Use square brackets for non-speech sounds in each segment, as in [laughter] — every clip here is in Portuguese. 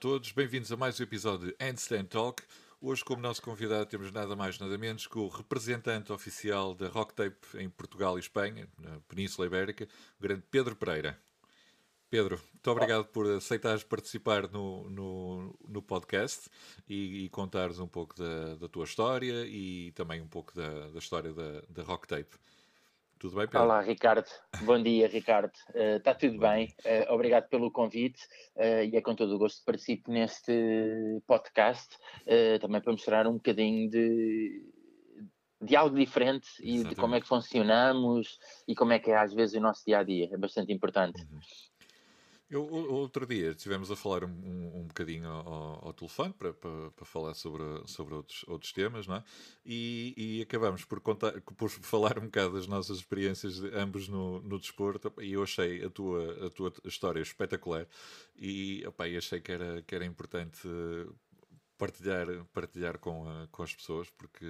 todos, bem-vindos a mais um episódio de Handstand Talk. Hoje, como nosso convidado, temos nada mais nada menos que o representante oficial da Rock Tape em Portugal e Espanha, na Península Ibérica, o grande Pedro Pereira. Pedro, muito obrigado por aceitares participar no, no, no podcast e, e contares um pouco da, da, tua história e também um pouco da, da história da, da Rock Tape. Tudo bem, Pedro? Olá, Ricardo. Bom dia, Ricardo. Está uh, tudo bem. Uh, obrigado pelo convite uh, e é com todo o gosto que participo neste podcast, também para mostrar um bocadinho de, de algo diferente e Exatamente. de como é que funcionamos e como é que é às vezes o nosso dia a dia. É bastante importante. Uhum. Eu, outro dia estivemos a falar um, um, um bocadinho ao, ao telefone para, para, para, falar sobre, sobre outros, outros temas, não é? E, e acabamos por, contar, por falar um bocado das nossas experiências, ambos no, no desporto, e eu achei a tua, a tua história espetacular e opa, achei que era, que era importante partilhar, partilhar com, a, com as pessoas, porque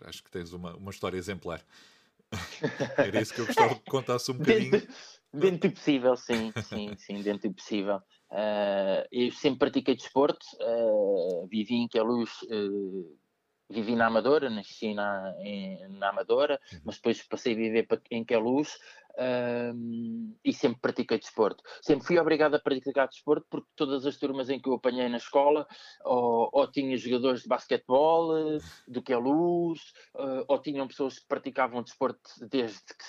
acho que tens uma, uma história exemplar. [laughs] Era isso que eu gostava que contasse um [laughs] bocadinho. Dentro do possível, sim, sim, sim, dentro do possível. Uh, eu sempre pratiquei desporto, uh, vivi em Queluz, uh, vivi na Amadora, nasci na, em, na Amadora, uhum. mas depois passei a viver em Queluz uh, e sempre pratiquei desporto. Sempre fui obrigado a praticar desporto porque todas as turmas em que eu apanhei na escola ou, ou tinha jogadores de basquetebol, do Queluz, ou tinham pessoas que praticavam desporto desde que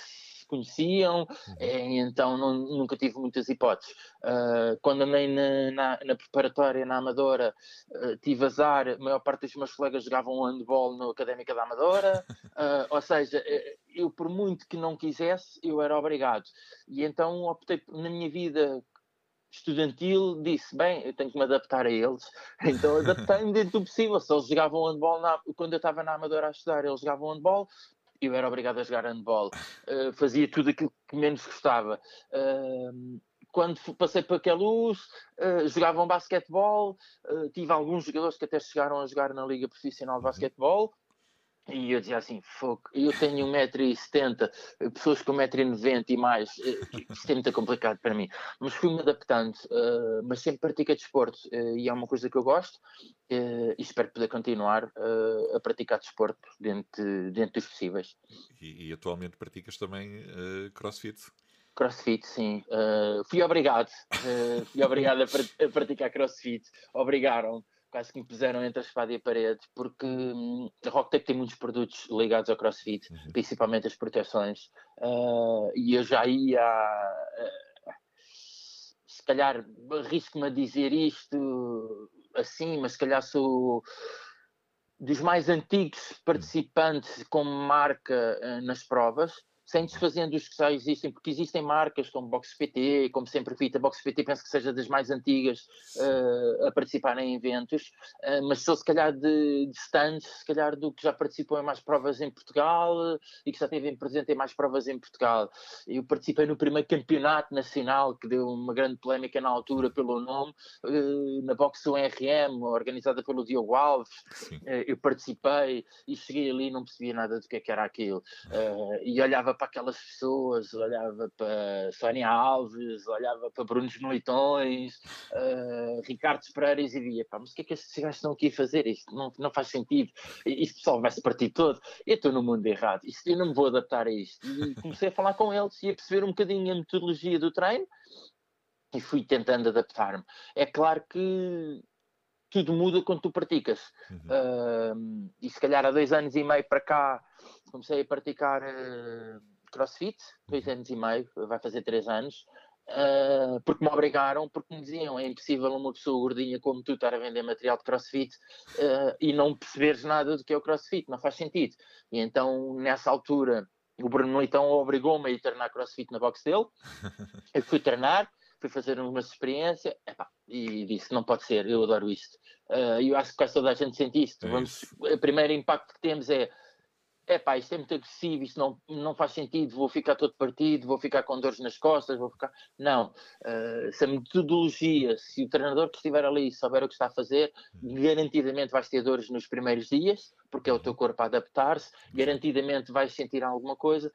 se conheciam, uhum. Eh, então não, nunca tive muitas hipóteses. Uh, quando andei na, na, na, preparatória, na Amadora, uh, tive azar, a maior parte dos meus colegas jogavam handball no Académica da Amadora, uh, [laughs] ou seja, eu por muito que não quisesse, eu era obrigado. E então optei na minha vida estudantil, disse, bem, eu tenho que me adaptar a eles. [laughs] Então adaptei-me dentro do possível. Se eles jogavam handball, na, quando eu estava na Amadora a estudar, eles jogavam handball, eu era obrigado a jogar handball, uh, fazia tudo aquilo que menos gostava. Uh, quando passei para aquela luz, uh, jogavam basquetebol, uh, tive alguns jogadores que até chegaram a jogar na Liga Profissional de uhum. Basquetebol, e eu dizia assim, eu tenho 1,70m, pessoas com 1,90m e mais, isto é muito complicado para mim. Mas fui-me adaptando, uh, mas sempre pratiquei desporto uh, e é uma coisa que eu gosto uh, e espero poder continuar a praticar desporto dentro, dentro dos possíveis. E, e atualmente praticas também crossfit? Crossfit, sim. fui obrigado, fui obrigado a, a praticar crossfit, obrigaram quase que me puseram entre a espada e a parede, porque hum, a Rock Tape tem muitos produtos ligados ao CrossFit, uhum. principalmente as proteções, uh, e eu já ia, uh, se calhar, arrisco-me a dizer isto assim, mas se calhar sou dos mais antigos participantes como marca uh, nas provas, sem desfazendo os que já existem, porque existem marcas como Box PT, como sempre fita, Box PT penso que seja das mais antigas uh, a participar em eventos, uh, mas sou se calhar de, de stands, se calhar do que já participou em mais provas em Portugal uh, e que já teve presente em mais provas em Portugal. Eu participei no primeiro campeonato nacional, que deu uma grande polémica na altura pelo nome, na Box URM, organizada pelo Diogo Alves, eu participei e cheguei ali e não percebia nada do que, é que era aquilo. e olhava para aquelas pessoas, olhava para Sónia Alves, olhava para Brunos Militões, uh, Ricardo Pereiras e via, pá, mas o que é que estes gajos estão aqui a fazer? Isto não, não faz sentido, isto pessoal vai-se partir todo, eu estou no mundo errado, isto, eu não me vou adaptar a isto. E comecei a falar com eles e a perceber um bocadinho a metodologia do treino e fui tentando adaptar-me. É claro que tudo muda quando tu praticas. Uhum. Uh, e se calhar há dois anos e meio para cá comecei a praticar uh, crossfit, dois uhum. anos e meio, vai fazer três anos, uh, porque me obrigaram, porque me diziam é impossível uma pessoa gordinha como tu estar a vender material de crossfit uh, e não perceberes nada do que é o crossfit, não faz sentido. E então, nessa altura, o Bruno então obrigou-me a ir treinar crossfit na box dele, [laughs] eu fui treinar, fui fazer uma experiência epá, e disse: não pode ser, eu adoro isto. Uh, eu acho que quase toda a gente sente isto. É Vamos, o primeiro impacto que temos é é pá, isto é muito agressivo, isto não, não faz sentido, vou ficar todo partido, vou ficar com dores nas costas, vou ficar. Não. Uh, se a metodologia, se o treinador que estiver ali souber o que está a fazer, garantidamente vais ter dores nos primeiros dias, porque é o teu corpo a adaptar-se, garantidamente vais sentir alguma coisa,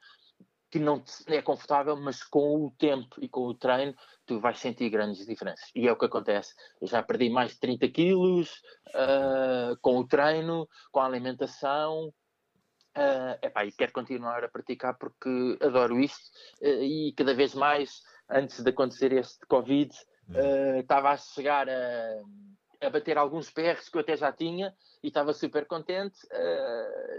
que não é confortável, mas com o tempo e com o treino tu vais sentir grandes diferenças. E é o que acontece. Eu já perdi mais de 30 quilos uh, com o treino, com a alimentação. Uh, epá, e quero continuar a praticar porque adoro isto. Uh, e cada vez mais, antes de acontecer este Covid, estava a chegar a, a bater alguns PRs que eu até já tinha e estava super contente,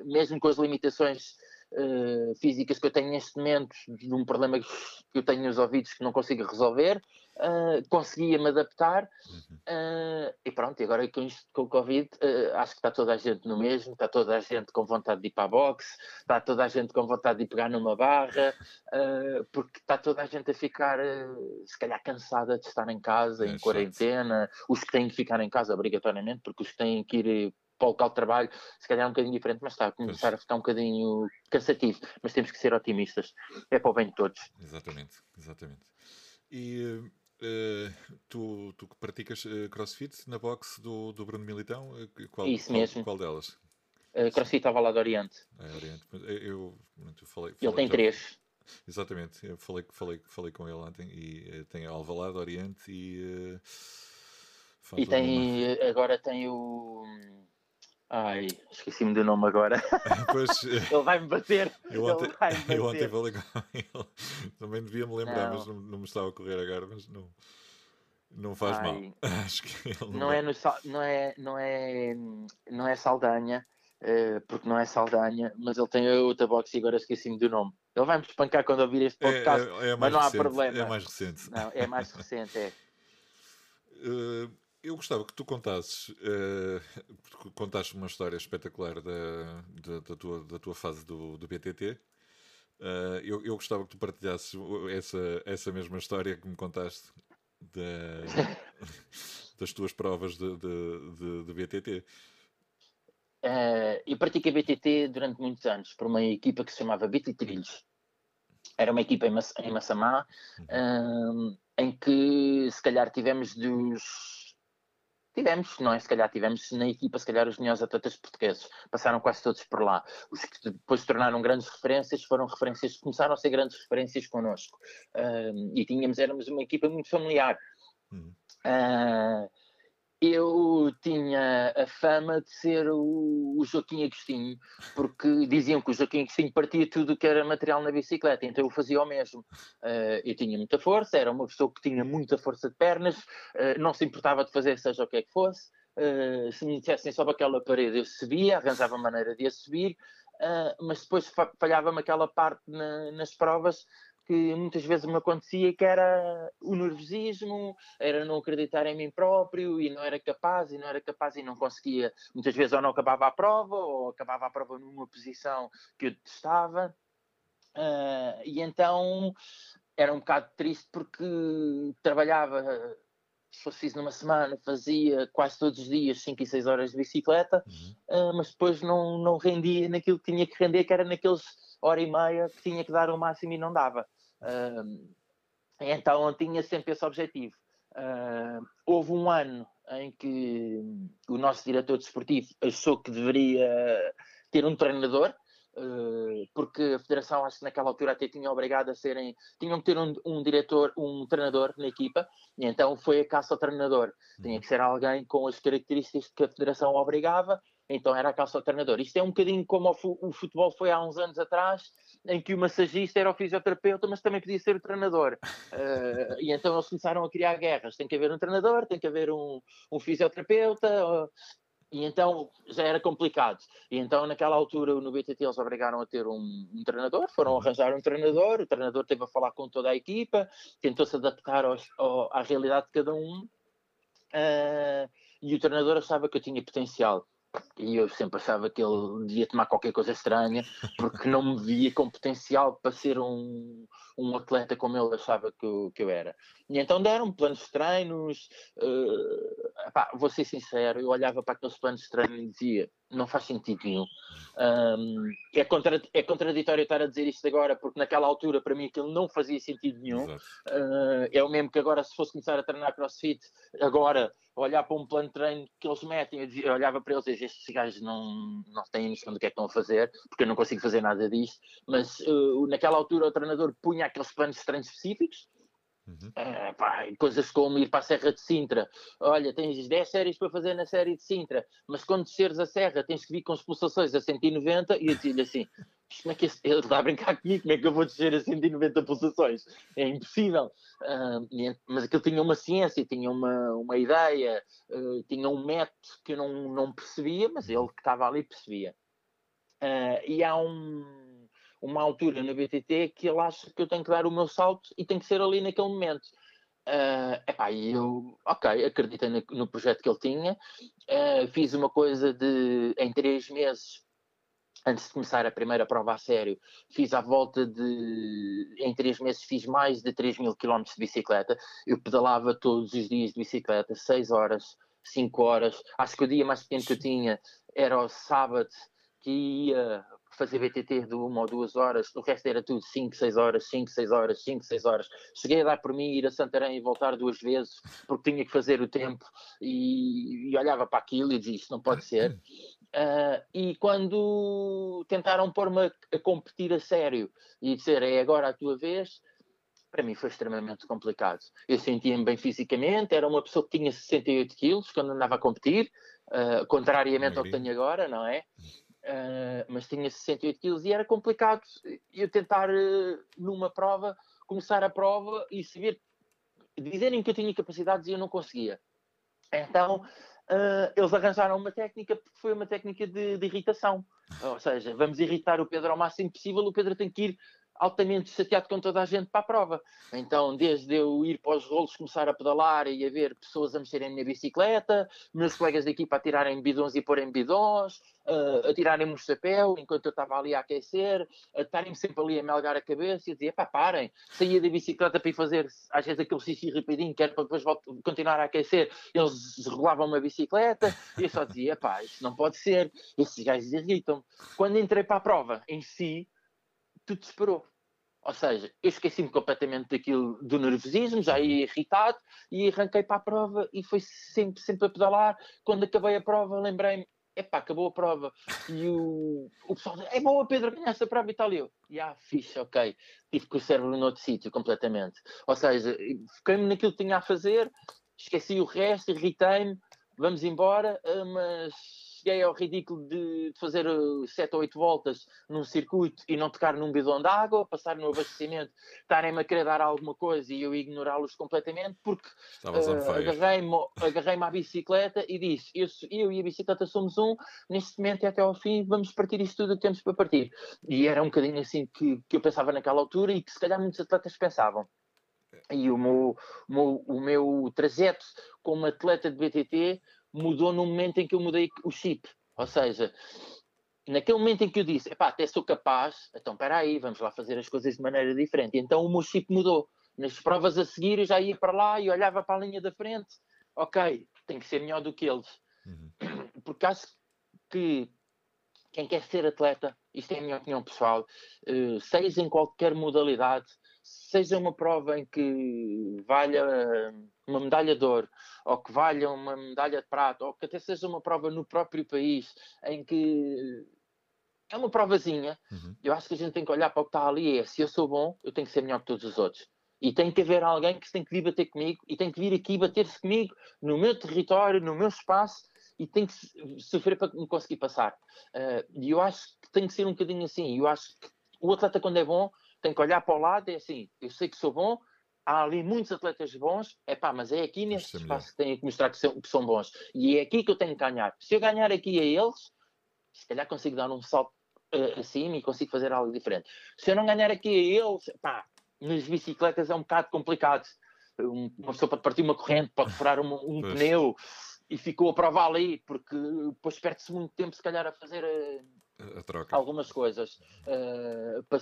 mesmo com as limitações uh, físicas que eu tenho neste momento, de um problema que eu tenho nos ouvidos que não consigo resolver, uh, conseguia-me adaptar uh, e pronto, e agora com isto com o Covid, acho que está toda a gente no mesmo, está toda a gente com vontade de ir para a boxe, está toda a gente com vontade de ir pegar numa barra, [laughs] porque está toda a gente a ficar, se calhar, cansada de estar em casa, é em quarentena, os que têm que ficar em casa obrigatoriamente, porque os que têm que ir para o local de trabalho, se calhar é um bocadinho diferente, mas está a começar pois. a ficar um bocadinho cansativo. Mas temos que ser otimistas, é para o bem de todos. Exatamente, exatamente. E uh, tu, tu praticas uh, crossfit na box do, do Bruno Militão? Qual, Isso qual, mesmo. Qual delas? Uh, crossfit estava lá do Oriente. É, Oriente. Eu, eu, eu falei, falei, ele tem já... três. Exatamente, eu falei, falei, falei com ele ontem e tem Alvalade, Oriente e. e tem, uma... agora tem o Ai, esqueci-me do nome agora. [laughs] Pois, [laughs] ele vai-me bater. Eu [laughs] ontem, bater. eu ontem falei com ele. Também devia me lembrar, não. mas não, não, me estava a correr agora, mas não, não faz Ai, mal. Acho que ele não, não é no, não é não é não é Saldanha, uh, porque não é Saldanha, mas ele tem outra box e agora esqueci-me do nome. Ele vai-me espancar quando ouvir este é, podcast, é, é, é mas não recente, há problema. É mais recente. Não, é mais recente, é. Uh, eu gostava que tu contasses, uh, contasses uma história espetacular da, da, da, tua, da tua fase do, do BTT. Uh, eh, eu, eu gostava que tu partilhasses essa, essa mesma história que me contaste da, [laughs] das tuas provas de, de, de, de BTT. Uh, eu pratiquei BTT durante muitos anos por uma equipa que se chamava BT Trilhos. Era uma equipa em, Mass em Massamá, uhum. em que se calhar tivemos dos Tivemos, não é? Se calhar tivemos na equipa, se calhar os melhores atletas portugueses. Passaram quase todos por lá. Os que depois se tornaram grandes referências foram referências, começaram a ser grandes referências connosco. Uh, e tínhamos, éramos uma equipa muito familiar. Uhum. Uh, eu tinha a fama de ser o, o, Joaquim Agostinho, porque diziam que o Joaquim Agostinho partia tudo que era material na bicicleta, então eu fazia o mesmo. Uh, eu tinha muita força, era uma pessoa que tinha muita força de pernas, uh, não se importava de fazer seja o que é que fosse. Uh, se me dissessem sobre aquela parede, eu subia, arranjava maneira de a subir, mas depois falhava-me aquela parte na, nas provas que muitas vezes me acontecia que era o nervosismo, era não acreditar em mim próprio e não era capaz e não era capaz e não conseguia, muitas vezes ou não acabava a prova ou acabava a prova numa posição que eu detestava uh, e então era um bocado triste porque trabalhava se fosse preciso numa semana, fazia quase todos os dias 5 e 6 horas de bicicleta, uhum. uh, mas depois não, não rendia naquilo que tinha que render, que era naqueles hora e meia que tinha que dar o máximo e não dava. Uh, então tinha sempre esse objetivo. Uh, houve um ano em que o nosso diretor desportivo achou que deveria ter um treinador, uh, porque a federação acho que naquela altura até tinha obrigado a serem, tinham que ter um, um diretor, um treinador na equipa, e então foi a caça ao treinador. Tinha que ser alguém com as características que a federação obrigava, então era a caça ao treinador. Isto é um bocadinho como o futebol foi há uns anos atrás, em que o massagista era o fisioterapeuta, mas também podia ser o treinador. Uh, e então eles começaram a criar guerras. Tem que haver um treinador, tem que haver um, um fisioterapeuta. Uh, e então já era complicado. E então, naquela altura, no BTT, eles obrigaram a ter um, um treinador, foram arranjar um treinador, o treinador teve a falar com toda a equipa, tentou-se adaptar aos, ao, à realidade de cada um, uh, e o treinador achava que eu tinha potencial e eu sempre achava que ele devia tomar qualquer coisa estranha, porque não me via com potencial para ser um, um atleta como ele achava que eu, que eu era. E então deram planos de treinos, uh, epá, vou ser sincero, eu olhava para aqueles planos de treino e dizia, não faz sentido nenhum. Um, é, contra, é contraditório estar a dizer isto agora, porque naquela altura para mim aquilo não fazia sentido nenhum. Uh, é o mesmo que agora se fosse começar a treinar crossfit, agora olhar para um plano de treino que eles metem, eu, dizia, eu olhava para eles e dizia, estes gajos não, não têm noção do que é que estão a fazer, porque eu não consigo fazer nada disto, mas uh, naquela altura o treinador punha aqueles planos de treino específicos, Uhum. Uh, pá, coisas como ir para a Serra de Sintra. Olha, tens 10 séries para fazer na série de Sintra, mas quando desceres a Serra tens que vir com as pulsações a 190 e eu dizia assim: como é que ele está a brincar comigo? Como é que eu vou descer a 190 pulsações? É impossível. Uh, mas aquilo tinha uma ciência, tinha uma, uma ideia, uh, tinha um método que eu não, não percebia, mas ele que estava ali percebia. Uh, e há um uma altura na BTT que ele acha que eu tenho que dar o meu salto e tem que ser ali naquele momento. Uh, epá, eu, ok, acreditei no, no, projeto que ele tinha, uh, fiz uma coisa de, em três meses, antes de começar a primeira prova a sério, fiz à volta de, em três meses fiz mais de 3 mil quilómetros de bicicleta, eu pedalava todos os dias de bicicleta, 6 horas, 5 horas, acho que o dia mais pequeno que eu tinha era o sábado, que ia fazer BTT de uma ou duas horas, o resto era tudo 5, 6 horas, 5, 6 horas, 5, 6 horas. Cheguei a dar por mim ir a Santarém e voltar duas vezes, porque tinha que fazer o tempo, e, e olhava para aquilo e dizia, isto não pode ser. Uh, e quando tentaram pôr-me a, a, competir a sério e dizer, é agora a tua vez, para mim foi extremamente complicado. Eu sentia-me bem fisicamente, era uma pessoa que tinha 68 quilos quando andava a competir, uh, contrariamente ao que tenho agora, não é? Uh, mas tinha 68 quilos e era complicado eu tentar uh, numa prova, começar a prova e saber, dizerem que eu tinha capacidades e eu não conseguia. Então uh, eles arranjaram uma técnica porque foi uma técnica de, de, irritação. Ou seja, vamos irritar o Pedro ao máximo possível, o Pedro tem que ir altamente chateado com toda a gente para a prova. Então, desde eu ir para os rolos, começar a pedalar e a ver pessoas a mexerem na minha bicicleta, meus colegas da equipa a tirarem bidões e porem bidões, uh, a tirarem-me o chapéu enquanto eu estava ali a aquecer, a estarem sempre ali a melgar a cabeça e a dizer, pá, parem, saía da bicicleta para ir fazer, às vezes, aquele xixi rapidinho, que era para depois continuar a aquecer, eles desregulavam uma bicicleta, e eu só dizia, pá, isto não pode ser, esses gajos irritam-me. Quando entrei para a prova, em si, tudo esperou. Ou seja, eu esqueci-me completamente daquilo do nervosismo, já ia irritado e arranquei para a prova e foi sempre, sempre a pedalar. Quando acabei a prova, lembrei-me, epá, acabou a prova. E o, o pessoal disse, é boa Pedro, ganhaste a prova e tal. E eu, ah, fixe, ok. Tive com o cérebro noutro sítio completamente. Ou seja, fiquei-me naquilo que tinha a fazer, esqueci o resto, irritei-me, vamos embora, eh, mas cheguei ao ridículo de fazer 7 ou 8 voltas num circuito e não tocar num bidão de água, passar no abastecimento, estarem-me a querer dar alguma coisa e eu ignorá-los completamente, porque uh, agarrei-me agarrei à bicicleta e disse: eu, eu e a bicicleta somos um, neste momento e até ao fim vamos partir isto tudo que temos para partir. E era um bocadinho assim que, que eu pensava naquela altura e que se calhar muitos atletas pensavam e o meu, o meu, o meu trajeto como atleta de BTT mudou no momento em que eu mudei o chip. Ou seja, naquele momento em que eu disse, epá, até sou capaz, então espera aí, vamos lá fazer as coisas de maneira diferente. Então o meu chip mudou. Nas provas a seguir eu já ia para lá e olhava para a linha da frente, ok, tem que ser melhor do que eles. Uhum. [clears throat] Porque acho que quem quer ser atleta, isto é a minha opinião pessoal, uh, seja em qualquer modalidade, seja uma prova em que valha uma medalha de ouro, ou que valha uma medalha de prata, ou que até seja uma prova no próprio país, em que é uma provazinha, uhum. eu acho que a gente tem que olhar para o que está ali é, se eu sou bom, eu tenho que ser melhor que todos os outros. E tem que haver alguém que tem que vir bater comigo e tem que vir aqui bater-se comigo no meu território, no meu espaço e tem que sofrer para me conseguir passar. Uh, e eu acho que tem que ser um bocadinho assim. Eu acho que o atleta, quando é bom, tem que olhar para o lado e é assim: eu sei que sou bom, há ali muitos atletas bons, é pá, mas é aqui neste espaço que tenho que mostrar que são, que são, bons. E é aqui que eu tenho que ganhar. Se eu ganhar aqui a eles, se calhar consigo dar um salto uh, acima e consigo fazer algo diferente. Se eu não ganhar aqui a eles, pá, nas bicicletas é um bocado complicado. uma pessoa pode partir uma corrente, pode furar um, um pneu e ficou a prova ali, porque depois perde-se muito tempo, se calhar, a fazer uh, algumas coisas. Uh, para,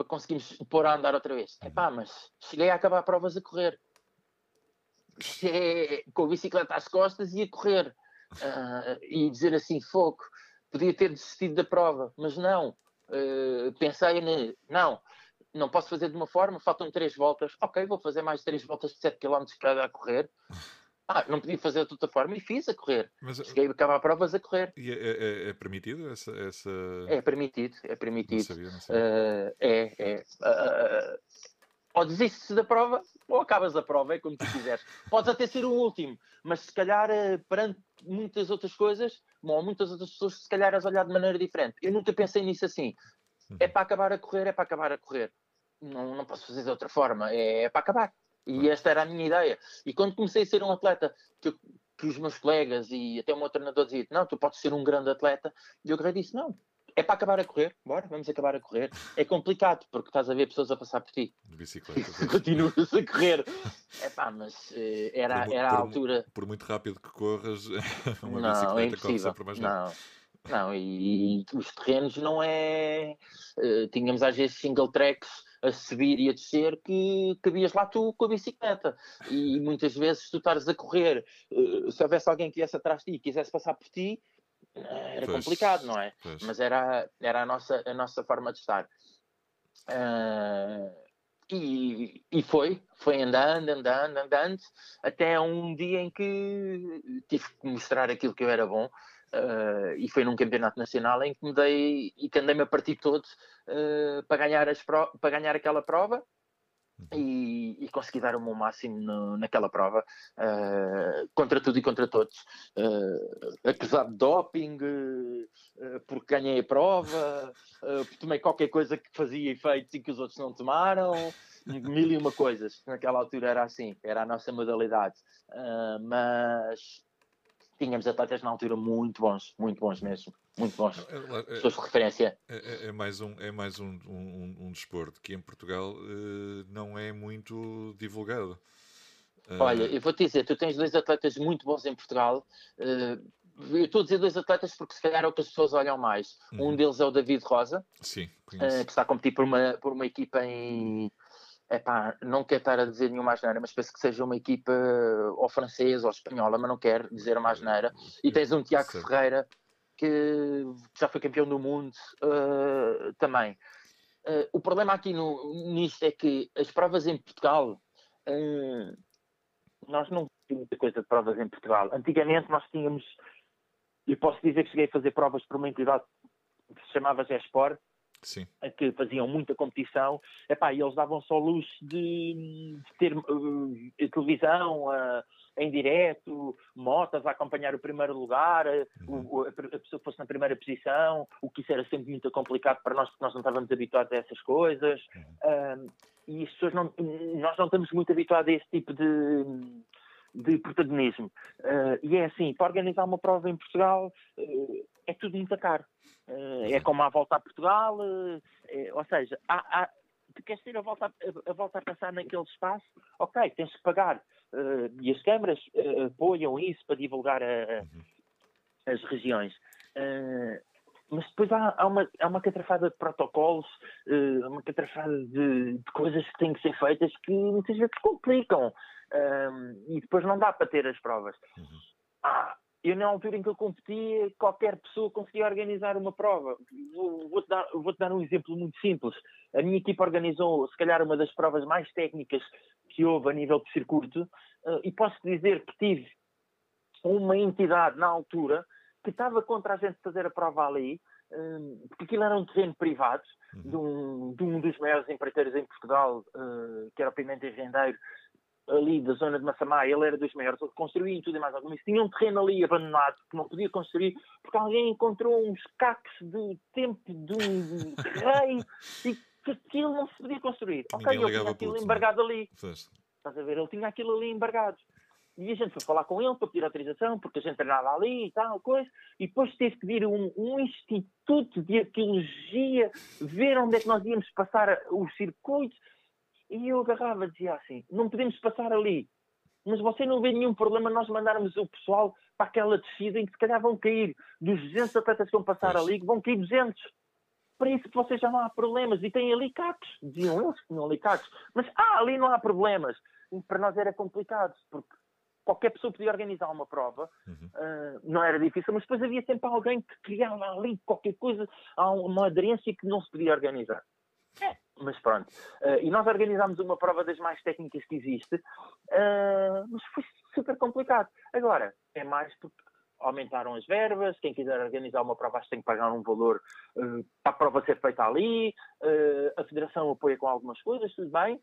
para conseguirmos pôr a andar outra vez. É pá, mas cheguei a acabar provas a correr. É, [laughs] com a bicicleta às costas e a correr. Uh, e dizer assim, foco, podia ter desistido da prova, mas não. Uh, pensei, não, não posso fazer de uma forma, faltam três voltas. Ok, vou fazer mais três voltas de 7 km cada a correr. Ah, não podia fazer de outra forma e fiz a correr. Mas, Cheguei a acabar provas a correr. E é, é, é permitido essa, essa, É permitido, é permitido. Não sabia, não sabia. Uh, é, é. Uh, ou desistes da prova ou acabas a prova, é como tu quiseres. [laughs] Podes até ser o último, mas se calhar uh, perante muitas outras coisas, ou muitas outras pessoas, se calhar és olhar de maneira diferente. Eu nunca pensei nisso assim. É uhum. para acabar a correr, é para acabar a correr. Não, não posso fazer de outra forma, é, é para acabar. E esta era a minha ideia. E quando comecei a ser um atleta, que, que os meus colegas e até o meu treinador diziam: Não, tu podes ser um grande atleta, e eu agarrei disse: Não, é para acabar a correr, bora, vamos acabar a correr. É complicado, porque estás a ver pessoas a passar por ti. De bicicleta. [laughs] Continuas a correr. É pá, mas uh, era, por, era a altura. Por muito rápido que corras, [laughs] uma não, bicicleta é corre sempre mais rápido. Não. Não, e, e, os terrenos não é. Uh, tínhamos às vezes single tracks a subir e a descer que cabias lá tu com a bicicleta. E muitas vezes tu estares a correr, uh, se houvesse alguém que viesse atrás de ti e quisesse passar por ti, era pois, complicado, não é? Pois. Mas era, era a, nossa, a nossa forma de estar. Uh, e, e foi, foi andando, andando, andando, até um dia em que tive que mostrar aquilo que eu era bom. Uh, e foi num campeonato nacional em que me dei e que andei-me a partir todo uh, para, ganhar as para ganhar aquela prova e, e consegui dar o meu máximo no, naquela prova uh, contra tudo e contra todos. Acusado de doping porque ganhei a prova porque tomei qualquer coisa que fazia efeitos e que os outros não tomaram mil e uma coisas. Naquela altura era assim, era a nossa modalidade. Mas tínhamos atletas na altura muito bons, muito bons mesmo, muito bons. É, Pessoas de referência. É, é, é, mais, um, é mais um, um, um desporto que em Portugal uh, não é muito divulgado. Uh... Olha, eu vou te dizer, tu tens dois atletas muito bons em Portugal. Uh, eu estou a dizer dois atletas porque se calhar é o que as pessoas olham mais. Uhum. Um deles é o David Rosa, Sim, que está a competir por uma, por uma equipa em, epá, não quero estar a dizer nenhuma asneira, mas penso que seja uma equipa ou francesa ou espanhola, mas não quero dizer uma asneira. E tens um Tiago Ferreira que já foi campeão do mundo uh, também. Uh, o problema aqui no, nisto é que as provas em Portugal, uh, nós não temos muita coisa de provas em Portugal. Antigamente nós tínhamos, eu posso dizer que cheguei a fazer provas por uma entidade que se chamava Gesport, Sim. que faziam muita competição, epá, e eles davam só luz de, de ter uh, televisão uh, em direto, motas a acompanhar o primeiro lugar, uhum. o, a, pessoa que fosse na primeira posição, o que isso era sempre muito complicado para nós, porque nós não estávamos habituados a essas coisas. Uhum. Uh, e as pessoas não, nós não estamos muito habituados a esse tipo de, de protagonismo. Uh, e é assim, para organizar uma prova em Portugal uh, é tudo muito caro. Uh, é como a volta a Portugal, é, ou seja, há, há, tu queres ter a volta a, a, volta a passar naquele espaço, ok, tens que pagar. e as câmaras apoiam isso para divulgar a, uhum. as regiões mas depois há, há, uma, há uma catrafada de protocolos, uh, uma catrafada de, de, coisas que têm que ser feitas que muitas vezes complicam e depois não dá para ter as provas. Uhum. Ah, eu, na altura em que eu competia, qualquer pessoa conseguia organizar uma prova. Vou-te dar, vou dar um exemplo muito simples. A minha equipa organizou, se calhar, uma das provas mais técnicas que houve a nível de circuito, uh, e posso dizer que tive uma entidade na altura que estava contra a gente fazer a prova ali, um, porque aquilo era um terreno privado uhum. de, um, de, um, dos maiores empreiteiros em Portugal, uh, que era o Pimenta Rendeiro, ali da zona de Massamá, ele era dos maiores, construía e tudo e mais alguma coisa. Tinha um terreno ali abandonado que não podia construir porque alguém encontrou uns cacos do tempo de um [laughs] rei e que aquilo não se podia construir. Ok, ele tinha aquilo é? embargado ali. Fez. Estás a ver? Ele tinha aquilo ali embargado. E a gente foi falar com ele para pedir autorização, porque a gente treinava ali e tal, coisa, e depois teve que vir um, um instituto de arqueologia ver onde é que nós íamos passar os circuitos. E eu agarrava e dizia assim: não podemos passar ali. Mas você não vê nenhum problema nós mandarmos o pessoal para aquela descida em que se calhar vão cair dos 200 atletas que vão passar ali, vão cair 200. Para isso que vocês já não há problemas. E tem ali cacos. Diziam eles que tinham ali cacos. Mas ah, ali não há problemas. E para nós era complicado, porque qualquer pessoa podia organizar uma prova, uhum. uh, não era difícil, mas depois havia sempre alguém que criava ali qualquer coisa, uma aderência que não se podia organizar. É, mas pronto. Uh, e nós organizámos uma prova das mais técnicas que existe, uh, mas foi, super complicado. Agora, é mais porque aumentaram as verbas, quem quiser organizar uma prova tem que pagar um valor uh, para a prova ser feita ali, a Federação apoia com algumas coisas, tudo bem.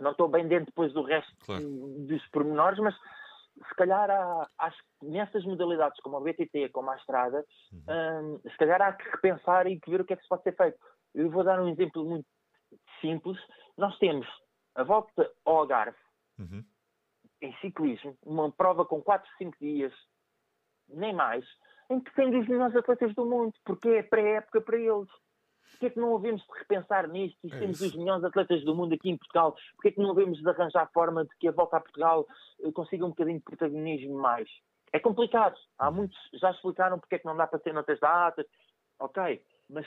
Não estou bem dentro depois do resto claro. dos pormenores, mas se calhar há, acho que nessas modalidades como a BTT, como a Estrada, uhum. um, se calhar há que repensar e que ver o que é que se pode ser feito. Eu vou dar um exemplo muito simples. Nós temos a volta ao Algarve, uhum. em ciclismo, uma prova com 4, 5 dias, nem mais, em que tem os melhores atletas do mundo, porque é pré-época para eles. Porquê é que não havemos de repensar nisto e é temos os melhores atletas do mundo aqui em Portugal? Porquê é que não havemos de arranjar forma de que a volta a Portugal eh, consiga um bocadinho de protagonismo mais? É complicado. Há uhum. muitos, já explicaram porque é que não dá para ter noutras datas. Ok, mas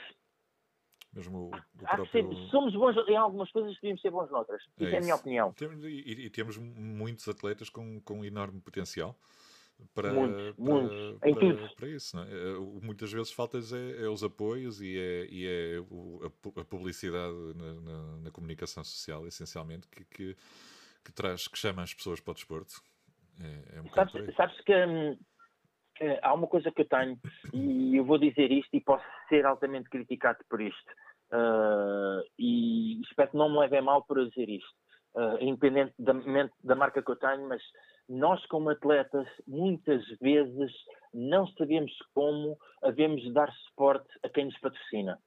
mesmo o, o próprio... somos bons em algumas coisas, devíamos ser bons noutras. É isso é, a minha opinião. Temos, e, e, temos muitos atletas com, com enorme potencial para, muitos, para, muitos, para, para, para, isso. Não é? Eh, muitas vezes falta é, é, os apoios e é, e é o, a, publicidade na, na, na, comunicação social, essencialmente, que, que, que, traz, que chama as pessoas para o desporto. É, é um sabes, sabes que hum, há uma coisa que eu tenho, e eu vou dizer isto e posso ser altamente criticado por isto. Uh, e espero que não me levem mal por eu dizer isto, uh, independente da, da marca que eu tenho, mas nós, como atletas, muitas vezes não sabemos como havemos de dar suporte a quem nos patrocina.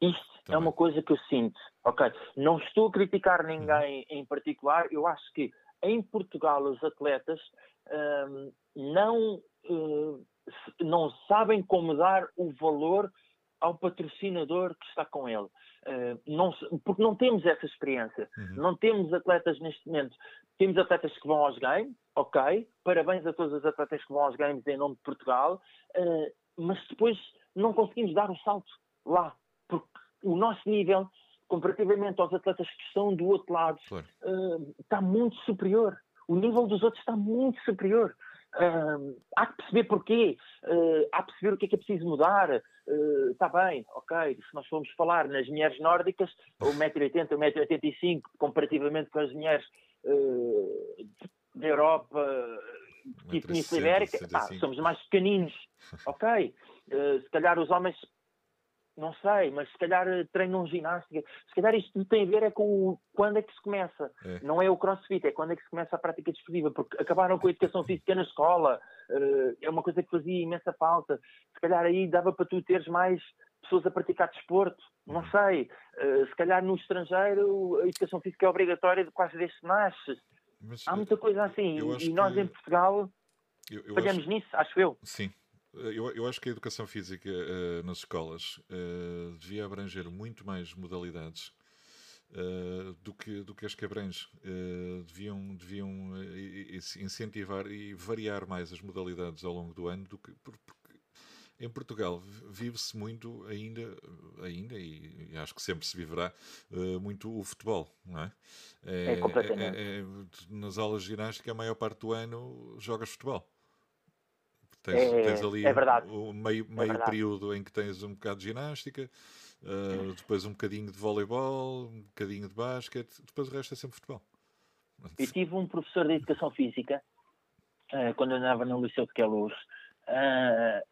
Isto Também. é uma coisa que eu sinto. Ok, não estou a criticar uhum. ninguém uhum. em particular. Eu acho que em Portugal os atletas um, não, uh, não sabem como dar o valor ao patrocinador que está com ele. Uh, não, porque não temos essa experiência. Uhum. Não temos atletas neste momento. Temos atletas que vão aos games, ok, parabéns a todos os atletas que vão aos games em nome de Portugal, uh, mas depois não conseguimos dar o salto lá, porque o nosso nível, comparativamente aos atletas que estão do outro lado, claro. uh, está muito superior. O nível dos outros está muito superior. Há que perceber porquê, uh, há que perceber o que é que é preciso mudar. Está uh, bem, ok, se nós formos falar nas mulheres nórdicas, 1,80m, 1,85m, comparativamente com as mulheres uh, da Europa, tipo Península Ibérica, pá, somos mais pequeninos, ok. se calhar os homens não sei, mas se calhar eh, treinam ginástica. Se calhar isto tudo tem a ver é com o, quando é que se começa. É. Não é o crossfit, é quando é que se começa a prática desportiva, porque acabaram com a educação [laughs] física na escola, uh, é uma coisa que fazia imensa falta. Se calhar aí dava para tu teres mais pessoas a praticar desporto, não uhum. sei. Uh, se calhar no estrangeiro a educação física é obrigatória quase desde que nasces. Mas, Há muita coisa assim. E nós que... em Portugal eu, eu falhamos acho... nisso, acho eu. Sim, eu, eu acho que a educação física uh, nas escolas uh, devia abranger muito mais modalidades uh, do, que, do que as que abrange. deviam deviam incentivar e variar mais as modalidades ao longo do ano do que. Porque em Portugal vive-se muito ainda, ainda e, e, acho que sempre se viverá muito o futebol, não é? É, é completamente. É, é, nas aulas de ginástica, a maior parte do ano jogas futebol. Tens, é, tens ali é verdade. o, meio, é meio é período em que tens um bocado de ginástica, uh, depois um bocadinho de voleibol, um bocadinho de basquete, depois o resto é sempre futebol. Eu tive um professor de educação física, uh, quando eu andava no Liceu de Queluz, uh,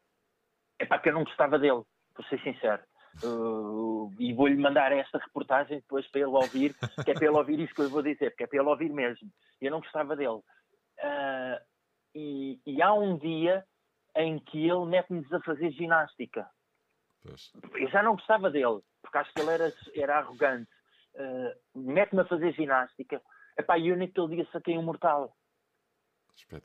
é para que eu não gostava dele, por ser sincero. Uh, e vou-lhe mandar esta reportagem depois para ele ouvir, que é para ele ouvir isso que eu vou dizer, porque é para ele ouvir mesmo. Eu não gostava dele. Uh, e, e, há um dia em que ele mete-nos a fazer ginástica. Pois. Eu já não gostava dele, porque acho que ele era, era arrogante. Uh, mete-me a fazer ginástica. Epá, e eu naquele dia saquei um mortal.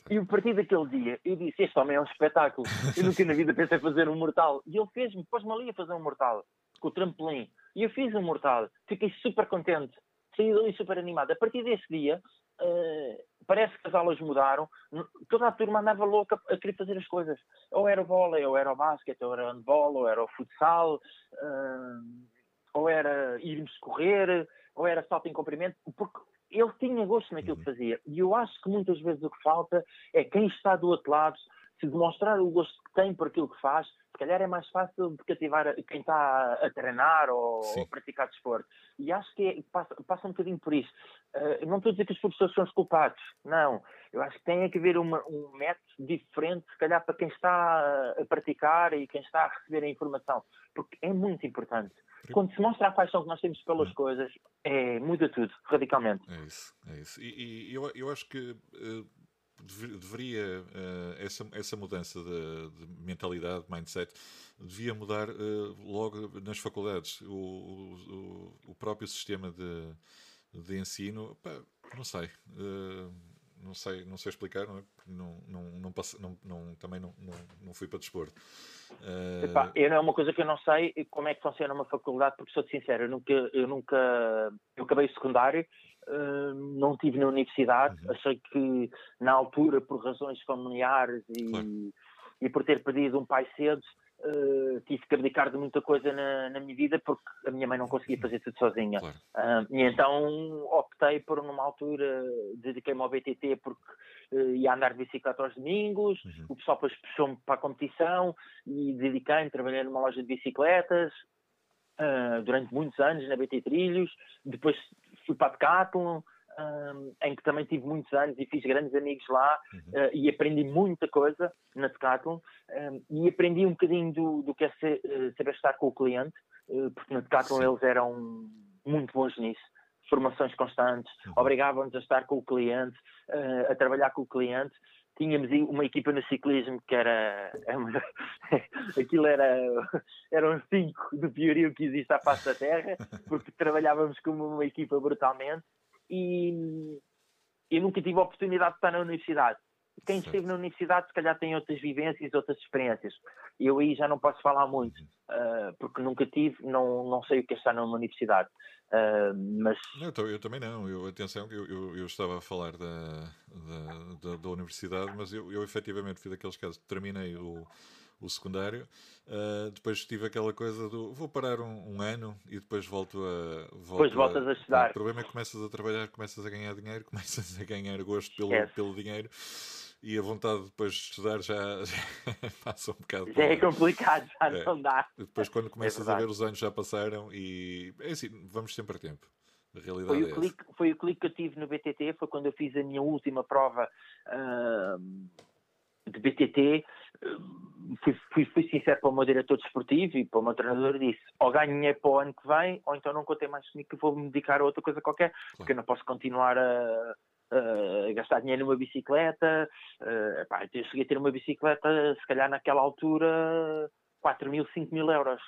E a partir daquele dia eu disse: Este homem é um espetáculo. eu nunca na vida pensei fazer um mortal. E ele fez-me, pôs-me ali a fazer um mortal com o trampolim. E eu fiz um mortal. Fiquei super contente. Saí dali super animado. A partir desse dia, uh, parece que as aulas mudaram, toda a turma andava louca a querer fazer as coisas. Ou era o vôlei, ou era o basquete, ou era o handball, ou era o futsal, uh, ou era irmos correr, ou era salto em comprimento, porque ele tinha gosto naquilo que uhum. fazia. E eu acho que muitas vezes o que falta é quem está do outro lado se demonstrar o gosto que tem por aquilo que faz, se calhar é mais fácil de cativar quem está a treinar ou a praticar desporto. E acho que é, passa, passa, um bocadinho por isso. Uh, não estou a dizer que os professores são os culpados, não. Eu acho que tem que haver uma, um método diferente, se calhar, para quem está a praticar e quem está a receber a informação, porque é muito importante. Quando se mostra a paixão que nós temos pelas hum. coisas, é, muda tudo, radicalmente. É isso, é isso. E, e eu, eu acho que uh, deveria, uh, essa, essa mudança de, de, mentalidade, mindset, devia mudar uh, logo nas faculdades. O, o, o, próprio sistema de, de ensino, pá, não sei não sei, não sei explicar, não, é? não, não, não, passe, não, não, também não, não, não fui para desporto. Uh... É uma coisa que eu não sei como é que funciona uma faculdade, porque sou sincero, eu nunca, eu nunca eu acabei o secundário, uh, não estive na universidade, uhum. achei que na altura, por razões familiares e, claro. e por ter perdido um pai cedo, Uh, tive que abdicar de muita coisa na, na, minha vida porque a minha mãe não conseguia fazer tudo sozinha. Claro. Uh, e então optei por, numa altura, dediquei-me ao BTT porque uh, ia andar de bicicleta aos domingos, uhum. o pessoal depois puxou-me para a competição e dediquei-me, trabalhei numa loja de bicicletas durante muitos anos na BT Trilhos, depois fui para a Decathlon, um, em que também tive muitos anos e fiz grandes amigos lá uhum. uh, e aprendi muita coisa na Decathlon um, e aprendi um bocadinho do, do que é ser, uh, saber estar com o cliente, uh, porque na Decathlon Sim. eles eram muito bons nisso. Formações constantes, uhum. obrigavam-nos a estar com o cliente, a trabalhar com o cliente tínhamos uma equipa no ciclismo que era, [laughs] aquilo era eram cinco do piorio que existe à face da terra porque trabalhávamos como uma equipa brutalmente e eu nunca tive a oportunidade de estar na universidade. Quem esteve na universidade, se calhar, tem outras vivências, outras experiências. Eu aí já não posso falar muito, uh, porque nunca tive, não, não sei o que é estar numa universidade. Uh, mas... Não, eu também não. Eu, atenção, eu, eu, eu estava a falar da, da, da, da universidade, mas eu, eu efetivamente fui daqueles casos. Terminei o o secundário. Uh, depois tive aquela coisa do vou parar um, um ano e depois volto a. Volto depois voltas a, a estudar. O problema é que começas a trabalhar, começas a ganhar dinheiro, [laughs] começas a ganhar gosto pelo, pelo dinheiro e a vontade depois de estudar já, já [laughs] passa um bocado. Já é complicado, já é. não dá. Depois, quando começas é a ver os anos já passaram e é assim, vamos sempre a tempo. A realidade foi, é o clique, foi o clique que eu tive no BTT, foi quando eu fiz a minha última prova uh, de BTT fui, fui, fui, sincero para o meu diretor desportivo e para o meu treinador e disse ou ganho dinheiro para o ano que vem ou então não contei mais comigo que vou me dedicar a outra coisa qualquer porque eu não posso continuar a, a gastar dinheiro numa bicicleta uh, epá, eu cheguei a ter uma bicicleta se calhar naquela altura 4 mil, 5 mil euros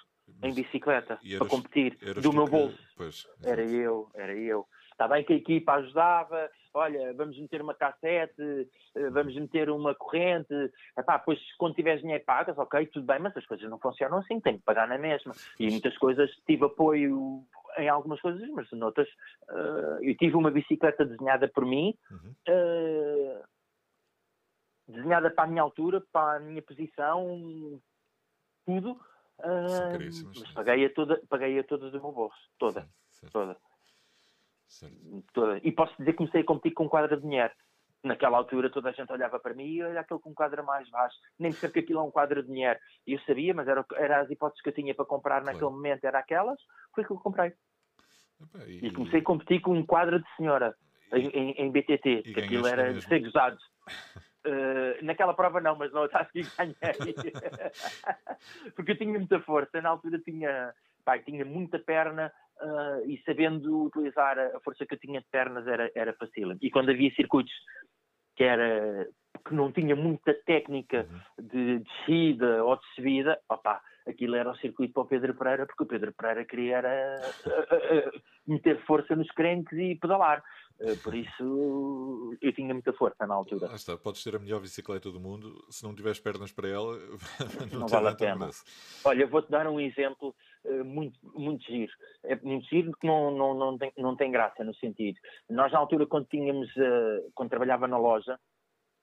em bicicleta eras, para competir do meu bolso. pois, era eu, era eu. Está bem que a equipa ajudava, olha, vamos meter uma cassete, eh, vamos meter uma corrente, epá, depois quando tiveres dinheiro pagas, ok, tudo bem, mas as coisas não funcionam assim, tem que pagar na mesma. E muitas coisas tive apoio em algumas coisas, mas noutras uh, eu tive uma bicicleta desenhada por mim, uhum. uh, desenhada para a minha altura, para a minha posição, tudo. Uh, mas paguei-a toda, paguei-a toda do meu bolso, toda, sim, toda. Toda. E posso dizer que comecei a competir com um quadro de dinheiro. Naquela altura toda a gente olhava para mim e olha aquele com um quadro mais baixo. Nem percebo que aquilo é um quadro de dinheiro. E eu sabia, mas era, era as hipóteses que eu tinha para comprar naquele claro. momento, era aquelas, foi que eu comprei. Epa, e, e, comecei a competir com um quadro de senhora e, em, em, BTT, que aquilo era de ser gozado. Uh, [laughs] naquela prova não, mas não, acho que ganhei. [laughs] [laughs] Porque eu tinha muita força, na altura tinha, pá, tinha muita perna, uh, e sabendo utilizar a força que eu tinha de pernas era, era fácil. E quando havia circuitos que era que não tinha muita técnica uhum. de descida ou de subida, opa, aquilo era o circuito para o Pedro Pereira, porque o Pedro Pereira queria era, uh, uh, meter força nos crentes e pedalar. Eh, por isso eu tinha muita força na altura. Ah, está, podes ter a melhor bicicleta do mundo, se não tiveres pernas para ela, [laughs] não, não vale a pena. Olha, vou-te dar um exemplo muito, muito giro. É muito giro porque não, não, não, tem, não tem graça no sentido. Nós na altura quando tínhamos, uh, quando trabalhava na loja,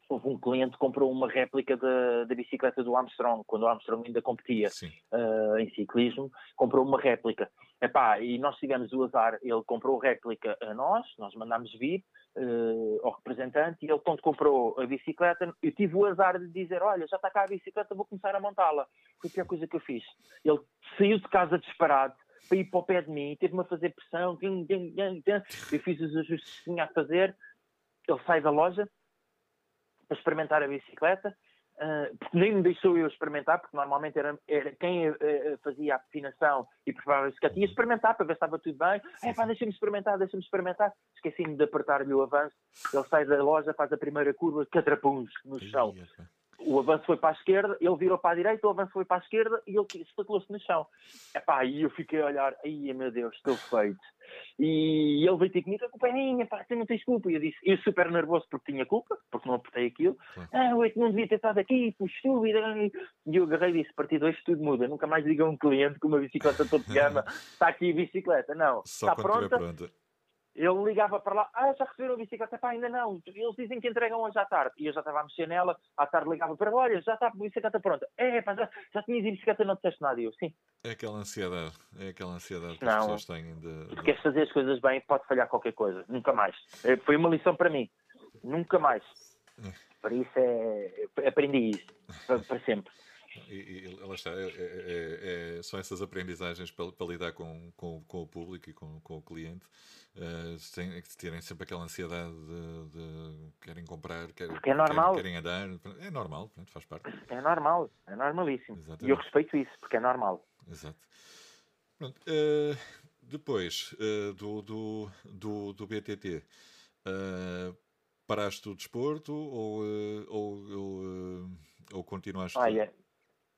houve um cliente que comprou uma réplica da, da bicicleta do Armstrong, quando o Armstrong ainda competia uh, em ciclismo, comprou uma réplica. Epá, e nós tivemos o azar, ele comprou réplica a nós, nós mandámos vir uh, ao representante, e ele quando comprou a bicicleta, eu tive o azar de dizer, olha, já está cá a bicicleta, vou começar a montá-la. Foi a pior coisa que eu fiz. Ele saiu de casa disparado, para ir para o pé de mim, teve-me a fazer pressão, eu fiz os ajustes que tinha a fazer, ele sai da loja para experimentar a bicicleta, uh, porque nem me deixou eu experimentar, porque normalmente era, era quem uh, fazia a afinação e preparava a bicicleta ia experimentar para ver se estava tudo bem. É pá, deixa-me experimentar, deixa-me experimentar. Esqueci-me de apertar-lhe o avanço. Ele sai da loja, faz a primeira curva, catrapuns no chão o avanço foi para a esquerda, ele virou para a direita, o avanço foi para a esquerda e ele estatelou-se no chão. Epá, e eu fiquei a olhar, ai meu Deus, estou feito. E ele veio ter comigo, a culpa é minha, pá, você não tens culpa. E eu disse, eu super nervoso porque tinha culpa, porque não apertei aquilo. Ah, eu não devia ter estado aqui, estúpido. E eu agarrei e disse, a partir de hoje tudo muda. Nunca mais diga a um cliente com uma bicicleta toda de gama, [laughs] está aqui a bicicleta. Não, Só está pronta. pronta ele ligava para lá, ah, já receberam a bicicleta? Pá, ainda não. Eles dizem que entregam hoje à tarde. E eu já estava a mexer nela, à tarde ligava para olha, já está a bicicleta pronta. É, pá, já, já tinhas a bicicleta não disseste nada. E eu, sim. É aquela ansiedade, é aquela ansiedade que não, as pessoas têm de... Se queres fazer as coisas bem, pode falhar qualquer coisa. Nunca mais. É, foi uma lição para mim. Nunca mais. É. Para isso é... Aprendi isso. Para, para sempre. E, e lá está, é, é, é, são essas aprendizagens para, para lidar com, com, com, o público e com, com o cliente. Uh, têm, terem sempre aquela ansiedade de, de querem comprar, querem, é normal. Querem, querem, andar. É normal, pronto, faz parte. É normal, é normalíssimo. Exatamente. E eu respeito isso, porque é normal. Exato. Pronto, uh, depois uh, do, do, do, do BTT, paraste o desporto ou, ou, ou, ou continuaste? Olha,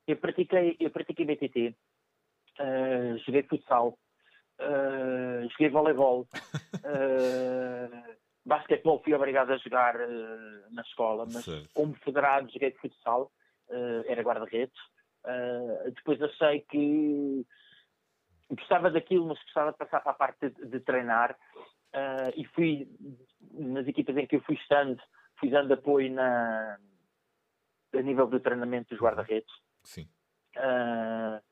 eu pratiquei, eu pratiquei BTT, uh, joguei futsal, uh, joguei voleibol, uh, [laughs] basquetebol fui obrigado a jogar uh, na escola, mas certo. como federado joguei futsal, era guarda-redes. depois achei que gostava daquilo, mas gostava de passar para a parte de, de treinar e fui nas equipas em que eu fui estando, fui dando apoio na, a nível do treinamento dos guarda-redes. Sim. Uh,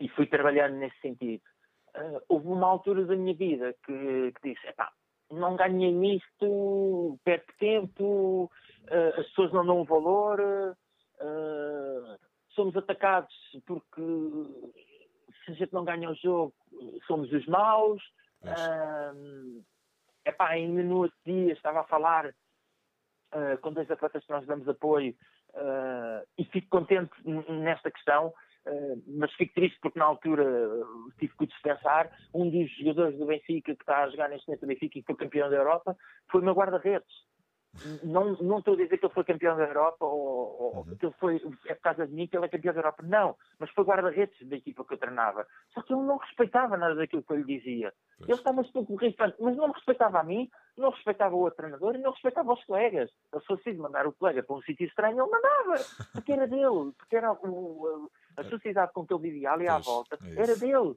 e fui trabalhando nesse sentido. Uh, houve uma altura da minha vida que, que disse: epá, não ganhei nisto, perco tempo, uh, as pessoas não dão valor, somos atacados porque se a gente não ganha o jogo, somos os maus. Uh, epá, ainda no outro dia estava a falar uh, com dois atletas que nós damos apoio Uh, e fico contente nesta questão, uh, mas fico triste porque na altura uh, tive que dispensar. Um dos jogadores do Benfica que está a jogar neste momento do Benfica e foi campeão da Europa foi o meu guarda-redes. Não, não estou a dizer que ele foi campeão da Europa ou, ou uhum. que ele foi, é por causa de mim que ele é campeão da Europa. Não, mas foi guarda-redes da equipa que eu treinava. Só que ele não respeitava nada daquilo que eu lhe dizia. Pois. Ele estava um pouco irritante, mas não respeitava a mim, não respeitava o outro treinador e não respeitava os colegas. Ele fosse assim mandar o colega para um sítio estranho, ele mandava, porque era dele, porque era o, a sociedade com que ele vivia ali à volta, é era dele.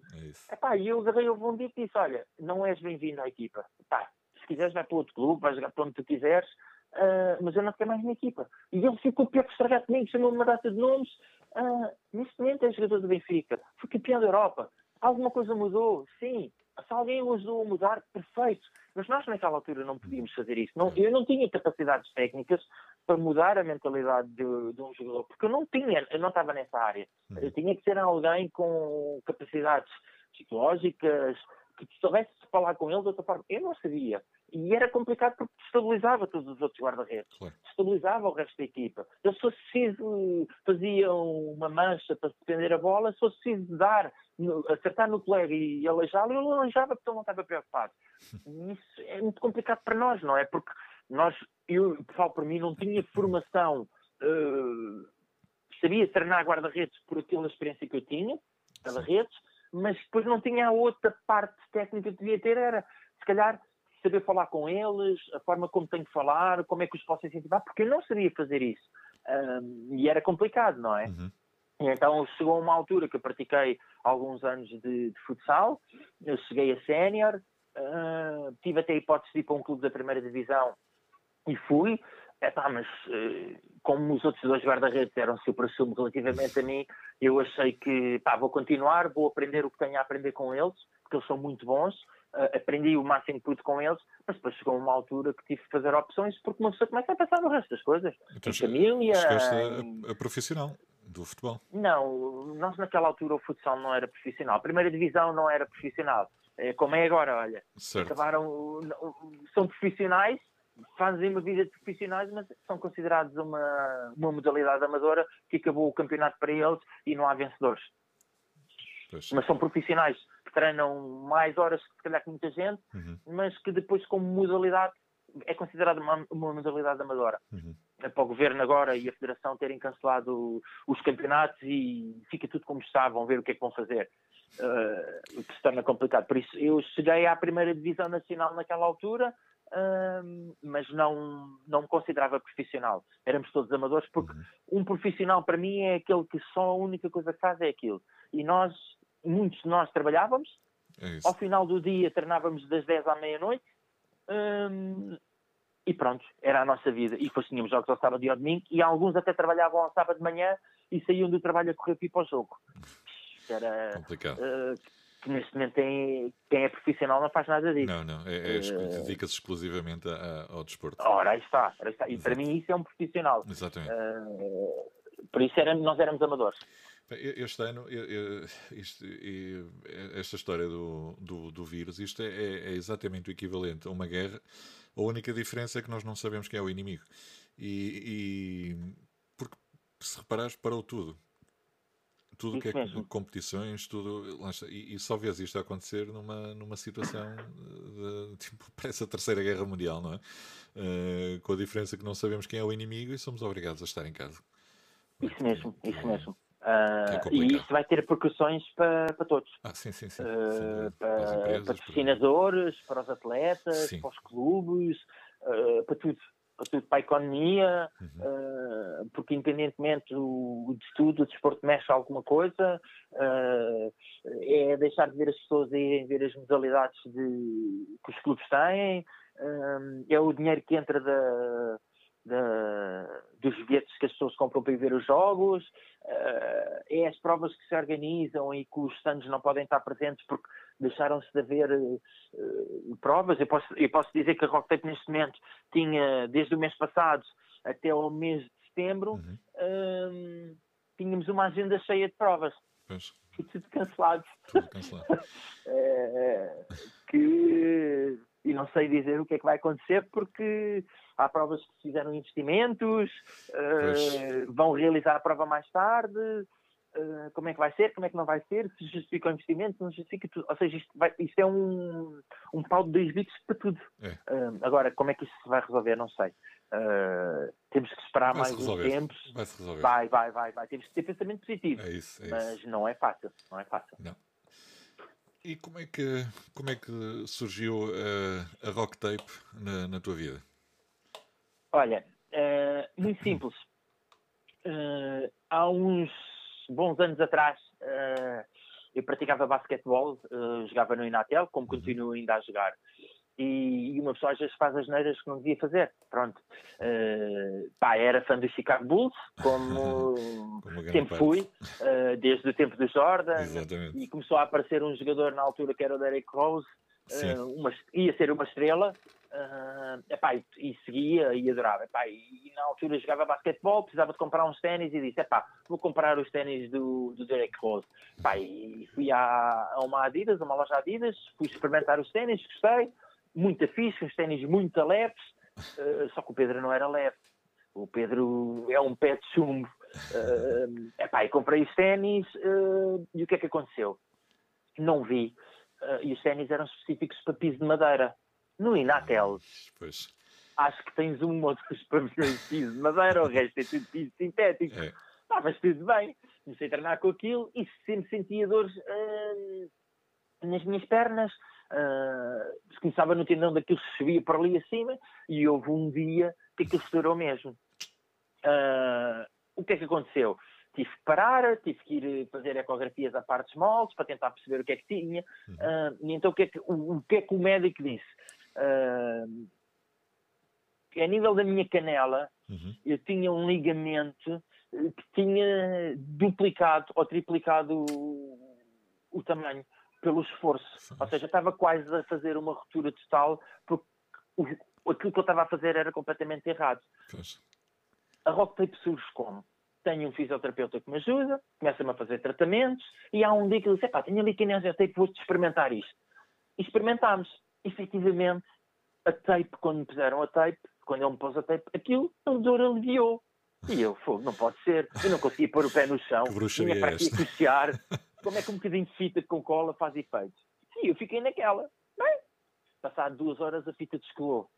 É Epá, e eu agarrei o bom dia e disse: Olha, não és bem-vindo à equipa. Epá, se quiseres, vai para outro clube, vais jogar para onde tu quiseres, uh, mas eu não quero mais minha equipa. E ele ficou pior que estragar comigo, chamou-me uma data de nomes. Uh, neste momento é jogador do Benfica, foi campeão da Europa. Alguma coisa mudou? Sim. Se alguém o ajudou a mudar, perfeito. Mas nós naquela altura não podíamos fazer isso. Não, eu não tinha capacidades técnicas para mudar a mentalidade de, de, um jogador, porque eu não tinha, eu não estava nessa área. Eu tinha que ser alguém com capacidades psicológicas, que soubesse falar com ele de outra forma. Eu não sabia. E era complicado porque destabilizava todos os outros guarda-redes. Claro. Destabilizava o resto da equipa. Eu, se fosse preciso, faziam uma mancha para defender a bola, se fosse preciso dar, acertar no colega e aleijá-lo, eu aleijava porque ele não estava preocupado. Isso é muito complicado para nós, não é? Porque nós, eu falo para mim, não tinha formação, uh, sabia treinar guarda-redes por aquela experiência que eu tinha, guarda-redes, mas depois não tinha a outra parte técnica que devia ter, era se calhar saber falar com eles, a forma como tenho que falar, como é que os posso incentivar, porque eu não sabia fazer isso. Um, e era complicado, não é? Uhum. Então chegou uma altura que eu pratiquei alguns anos de, de futsal, eu cheguei a sénior, uh, tive até a hipótese de ir para um clube da primeira divisão e fui. é pá, mas uh, como os outros dois guarda-redes eram supra-sumo relativamente a mim, eu achei que, pá, vou continuar, vou aprender o que tenho a aprender com eles, porque eles são muito bons, aprendi o máximo que pude com eles, mas depois chegou uma altura que tive que fazer opções, porque uma pessoa começa a pensar no resto das coisas. Então, em família... Chegaste a, a profissional do futebol? Não, nós naquela altura o futsal não era profissional. A primeira divisão não era profissional. É como é agora, olha. Certo. Acabaram, são profissionais, fazem uma vida de profissionais, mas são considerados uma, uma modalidade amadora que acabou o campeonato para eles e não há vencedores. Pois. Mas são profissionais treinam mais horas que se calhar que muita gente, uhum. mas que depois como modalidade é considerada uma, uma modalidade amadora. Uhum. É para o governo agora e a federação terem cancelado os campeonatos e fica tudo como está, vão ver o que é que vão fazer. Uh, que se torna complicado. Por isso, eu cheguei à primeira divisão nacional naquela altura, uh, mas não, não me considerava profissional. Éramos todos amadores, porque uhum. um profissional para mim é aquele que só a única coisa que faz é aquilo. E nós, muitos de nós trabalhávamos, é ao final do dia treinávamos das 10 à meia-noite. Um, e pronto, era a nossa vida. E depois tínhamos jogos ao sábado e ao domingo, e alguns até trabalhavam ao sábado de manhã e saíam do trabalho a correr pipa ao jogo. Era complicado. Uh, que neste momento tem, quem é profissional não faz nada disso. Não, não, é, é, uh, dedica-se exclusivamente a, ao desporto. Ora, aí está, aí está. E Exato. para mim isso é um profissional. Exatamente. Uh, por isso era, nós éramos amadores. Este ano, isto, esta história do, do, do vírus, isto é, é, exatamente o equivalente a uma guerra. A única diferença é que nós não sabemos quem é o inimigo. E, e porque, se reparares, parou tudo tudo que é mesmo. competições, tudo, e, e, só vês isto acontecer numa, numa situação de, tipo, [laughs] parece a terceira guerra mundial, não é? Uh, com a diferença que não sabemos quem é o inimigo e somos obrigados a estar em casa. Isso mesmo, isso mesmo. Uh, é e isso vai ter repercussões para, para todos. Ah, sim, sim, sim. Uh, para, para, empresas, patrocinadores, para... para os atletas, para os clubes, para tudo para a economia, uhum. uh, porque independentemente do, de tudo, o desporto mexe alguma coisa, uh, é deixar de ver as pessoas irem ver as modalidades de, que os clubes têm, uh, é o dinheiro que entra da, da, dos bilhetes que as pessoas compram para ir ver os jogos, uh, é as provas que se organizam e que os stands não podem estar presentes porque deixaram-se de haver uh, provas. Eu posso, eu posso dizer que a Rock Tape neste momento tinha, desde o mês passado até o mês de setembro, uhum. uh, tínhamos uma agenda cheia de provas. Pois. Tudo cancelado. Tudo cancelado. [laughs] que e não sei dizer o que é que vai acontecer porque há provas que fizeram investimentos, uh, vão realizar a prova mais tarde, uh, como é que vai ser, como é que não vai ser, se justifica o investimento, não justifica tudo. Ou seja, isto, vai, isto é um, um pau de dois bits para tudo. É. Uh, agora, como é que isso se vai resolver, não sei. temos que esperar mais uns tempos. Vai se resolver. Vai, vai, vai, vai. Temos que ter pensamento positivo. É isso, é mas isso. não é fácil. Não é fácil. Não. E como é que, como é que surgiu uh, a rock tape na, na tua vida? Olha, uh, muito simples. Uh, há uns bons anos atrás eu praticava basquetebol, jogava no Inatel, como uhum. continuo ainda a jogar e, uma pessoa às vezes faz as neiras que não devia fazer. Pronto. Uh, pá, era fã do Chicago Bulls, como, [laughs] como sempre fui, uh, desde o tempo do Jordan. Exatamente. E começou a aparecer um jogador na altura que era o Derek Rose, uh, uma, ia ser uma estrela. Uh, epá, e, e, seguia e adorava. Epá, e, e, na altura jogava basquetebol, precisava de comprar uns ténis e disse: epá, vou comprar os ténis do, do Derek Rose. Epá, e fui à, a uma Adidas, uma loja Adidas, fui experimentar os ténis, gostei muito fixe, uns ténis muito leves, uh, só que o Pedro não era leve. O Pedro é um pé de chumbo. Uh, epá, e comprei os ténis uh, e o que é que aconteceu? Não vi. E os ténis eram específicos para piso de madeira. No Inatel. Pois. Acho que tens um ou dois [laughs] para piso de madeira, o resto é tudo piso sintético. É. Ah, mas tudo bem. Comecei a treinar com aquilo e sempre sentia dores nas minhas pernas uh, começava no tendão daquilo que subia para ali acima e houve um dia que aquilo estourou mesmo. Uh, o que é que aconteceu? Tive que parar, tive que ir fazer ecografias a partes moldes para tentar perceber o que é que tinha. Uh, e então o que, é que, o, o, que é que o médico disse? Uh, a nível da minha canela, uhum. eu tinha um ligamento eh, que tinha duplicado ou triplicado o, o tamanho pelo esforço. Sim. Ou seja, estava quase a fazer uma ruptura total porque o, aquilo que eu estava a fazer era completamente errado. Pois. A rock tape surge como? Tenho um fisioterapeuta que me ajuda, começa-me a fazer tratamentos e há um dia que ele diz, pá, tenho ali kinesia tape, vou-te experimentar isto. E experimentámos. Efetivamente, a tape, quando me puseram a tape, quando ele me pôs a tape, aquilo, a dor aliviou. E eu, fogo, não pode ser. Eu não conseguia pôr o pé no chão. Tinha para aqui cochear. [laughs] Como é que um bocadinho de fita com cola faz efeito? Sim, eu fiquei naquela. Bem, passado duas horas a fita descolou.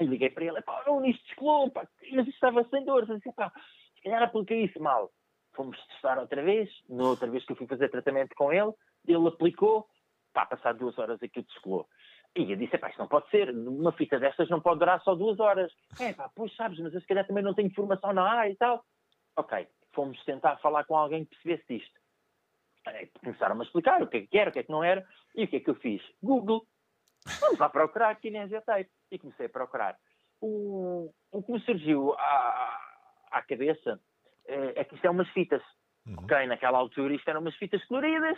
E liguei para ele, pá, não, isto descolou, pá, mas isto estava sem dor. Eu disse, pá, se calhar apliquei isso mal. Fomos testar outra vez, na outra vez que eu fui fazer tratamento com ele, ele aplicou, pá, passado duas horas aquilo descolou. E eu disse, pá, isto não pode ser, uma fita destas não pode durar só duas horas. É pá, pois sabes, mas eu se calhar também não tenho informação na área e tal. Ok, fomos tentar falar com alguém que percebesse disto. Começaram a explicar o que é que era, o que é que não era, e o que é que eu fiz? Google. Vamos lá procurar kinesia tape. E comecei a procurar. O, o que me surgiu à, à cabeça é, é que isto é umas fitas. Uhum. Ok, naquela altura isto eram umas fitas coloridas,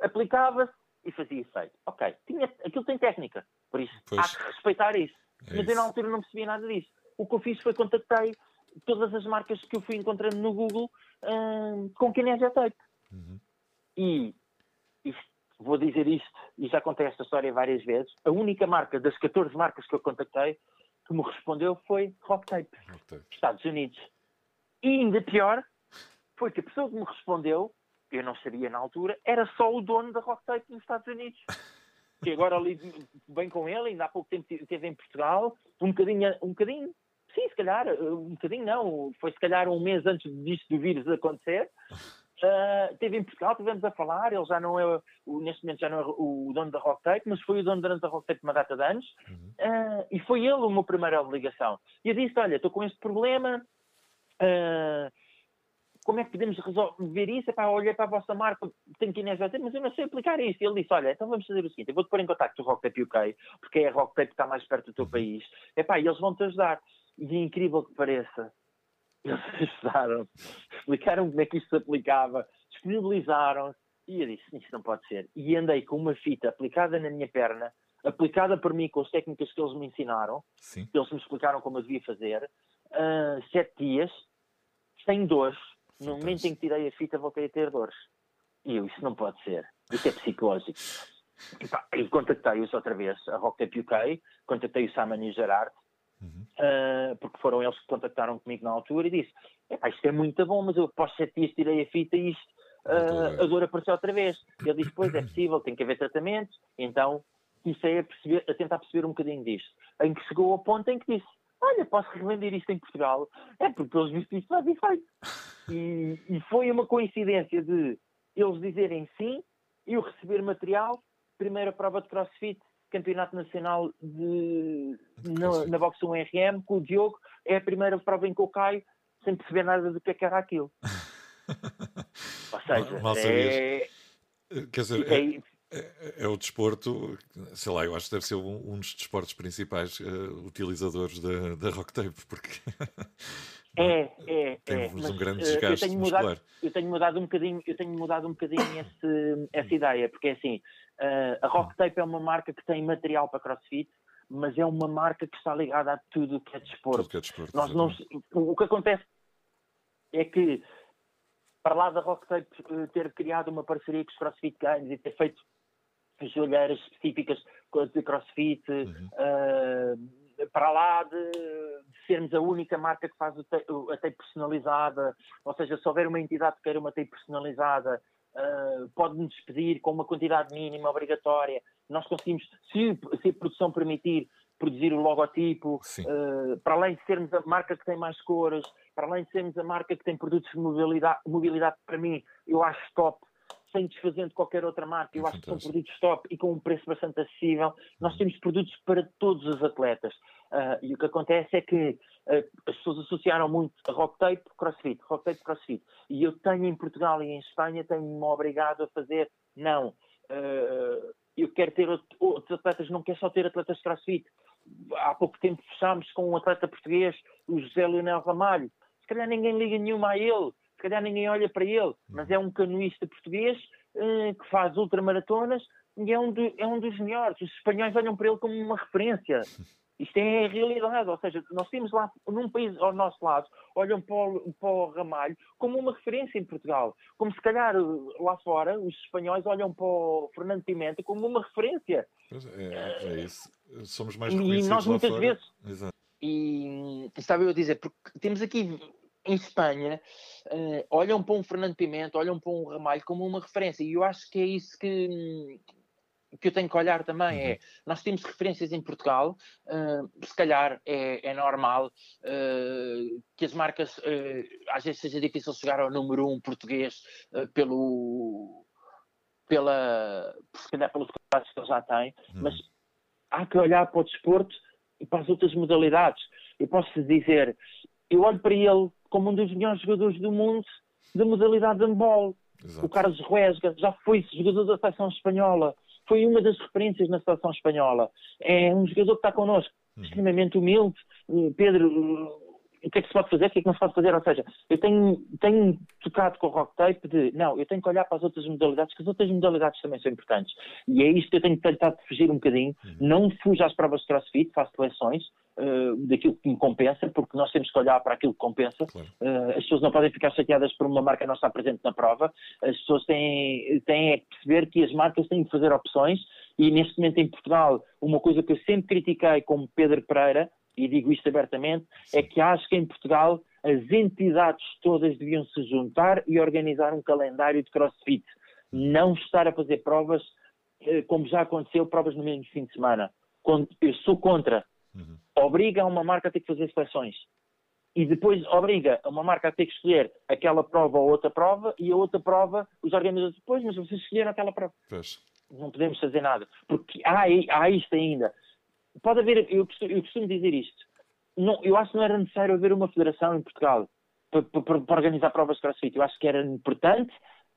aplicava-se, e fazia efeito. Ok, tinha, aquilo tem técnica, por isso pois. há que respeitar isso. É Mas isso. eu na altura não percebia nada disso. O que eu fiz foi contactei todas as marcas que eu fui encontrando no Google hum, com Kinesia Tape. Uhum. E isto, vou dizer isto, e já contei esta história várias vezes, a única marca das 14 marcas que eu contactei que me respondeu foi Rock Tape, Rock Tape. Estados Unidos. E ainda pior, foi que a pessoa que me respondeu eu não sabia na altura, era só o dono da Rock Tape nos Estados Unidos. [laughs] Que agora ali bem com ele, ainda há pouco tempo esteve em Portugal, um bocadinho, um bocadinho, sim, se calhar, um bocadinho não, foi se calhar um mês antes disto do vírus acontecer. Uh, [laughs] esteve em Portugal, estivemos a falar, ele já não é, o, neste momento já não é o dono da Rock Tape, mas foi o dono da Rock Tape uma data de anos, uh, e foi ele o meu primeira obrigação. E eu disse, olha, estou com este problema, uh, como é que podemos resolver isso? Epá, olhei para a vossa marca, tenho que nessa, mas eu não sei aplicar isso. E ele disse, olha, então vamos fazer o seguinte, eu vou-te pôr em contato com o Rocktape UK, porque é a Rocktape que está mais perto do teu país. Epá, e eles vão-te ajudar. E é incrível que pareça, [laughs] eles ajudaram, explicaram como é que isto se aplicava, disponibilizaram-se, e eu disse, isto não pode ser. E andei com uma fita aplicada na minha perna, aplicada por mim com as técnicas que eles me ensinaram, Sim. eles me explicaram como eu devia fazer, uh, sete dias, sem dores, no momento em que tirei a fita, voltei a ter dores. E eu, isso não pode ser. Isso é psicológico. E, pá, e contactei-os outra vez, a Rock Tape UK, contactei o Simon e o Gerard, uhum. uh, porque foram eles que contactaram comigo na altura e disse: Isto é muito bom, mas eu após sete dias tirei a fita e isto, uh, a dor apareceu outra vez. Ele disse: Pois é possível, tem que haver tratamento. Então comecei a, perceber, a tentar perceber um bocadinho disto. Em que chegou ao ponto em que disse: Olha, posso revender isto em Portugal? É porque pelos vistos isto faz efeito. E, e foi uma coincidência de eles dizerem sim, eu receber material, primeira prova de crossfit, campeonato nacional de, na, na Box 1 RM, com o Diogo, é a primeira prova em que eu caio, sem perceber nada do que, é que era aquilo. [laughs] Ou seja, mal, mal é... Quer dizer, é, é, é, o desporto, sei lá, eu acho que deve ser um, um dos desportos principais uh, utilizadores da, da rock tape, porque É, [laughs] é, Temos é. um grande desgaste eu tenho mudado, eu tenho mudado um bocadinho, eu tenho mudado um bocadinho [coughs] esse, essa ideia, porque é assim, uh, a Rock Tape é uma marca que tem material para CrossFit, mas é uma marca que está ligada a tudo que é desporto. Que é desporto Nós não, o que acontece é que, para lá da Rock Tape eh, ter criado uma parceria com os CrossFit Games e ter feito joelheiras específicas de CrossFit, uhum. uh, para lá de, de, sermos a única marca que faz a tape personalizada, ou seja, se houver uma entidade que queira uma tape personalizada, uh, pode-nos pedir com uma quantidade mínima obrigatória. Nós conseguimos, se, se a produção permitir, produzir o logotipo, uh, para além de sermos a marca que tem mais cores, para além de sermos a marca que tem produtos de mobilidade, mobilidade para mim, eu acho top sem desfazendo qualquer outra marca. Eu acho que são produtos top e com um preço bastante acessível. Nós uhum. temos produtos para todos os atletas. Uh, e o que acontece é que uh, as pessoas associaram muito a rock tape crossfit, rock tape crossfit. E eu tenho em Portugal e em Espanha, tenho-me obrigado a fazer, não. Uh, eu quero ter outros atletas, não quero só ter atletas de crossfit. há pouco tempo fechámos com um atleta português, o José Leonel Ramalho. Se calhar ninguém liga nenhuma a ele, se calhar ninguém olha para ele, mas é um canoísta português uh, que faz ultramaratonas e é um, do, é um dos melhores. Os espanhóis olham para ele como uma referência. [laughs] Isto é a realidade, ou seja, nós temos lá, num país ao nosso lado, olham para o, para o Ramalho como uma referência em Portugal. Como se calhar lá fora, os espanhóis olham para o Fernando Pimenta como uma referência. É, é isso. Somos mais reconhecidos E nós muitas fora. vezes... Exato. E estava eu a dizer, porque temos aqui em Espanha, uh, olham para um Fernando Pimenta, olham para um Ramalho como uma referência. E eu acho que é isso que, que eu tenho que olhar também é, nós temos referências em Portugal, uh, se calhar é, é normal uh, que as marcas, às vezes seja difícil chegar ao número um português pelo, pela, se calhar pelos contratos que ele já tem, uhum. mas há que olhar para o desporto e para as outras modalidades. Eu posso dizer, eu olho para ele como um dos melhores jogadores do mundo da modalidade de handball. O Carlos Ruesga já foi jogador da seleção espanhola foi uma das referências na seleção espanhola. É um jogador que está connosco, uhum. extremamente humilde. Eh, Pedro, o que é que se pode fazer, o que é que não se pode fazer? Ou seja, eu tenho, tenho tocado com o rock tape de, não, eu tenho que olhar para as outras modalidades, que as outras modalidades também são importantes. E é isto que eu tenho tentado fugir um bocadinho. Uhum. Não fujo às provas de crossfit, faço seleções, uh, daquilo que me compensa, porque nós temos que olhar para aquilo que compensa. Claro. Uh, as pessoas não podem ficar chateadas por uma marca não estar presente na prova. As pessoas têm, têm que perceber que as marcas têm que fazer opções e neste momento em Portugal, uma coisa que eu sempre critiquei como Pedro Pereira, e digo isto abertamente, é que acho que em Portugal as entidades todas deviam se juntar e organizar um calendário de crossfit. Não estar a fazer provas, eh, como já aconteceu, provas no mesmo fim de semana. Eu sou contra. Uhum. Obriga uma marca a ter que fazer seleções. E depois obriga uma marca a ter que escolher aquela prova ou outra prova, e a outra prova, os organizadores, depois, mas vocês escolheram aquela prova. Pois. Não podemos fazer nada. Porque há, há isto ainda. Pode haver, eu costumo, eu costumo dizer isto, não, eu acho que não era necessário haver uma federação em Portugal para, para, para organizar provas de crossfit. Eu acho que era importante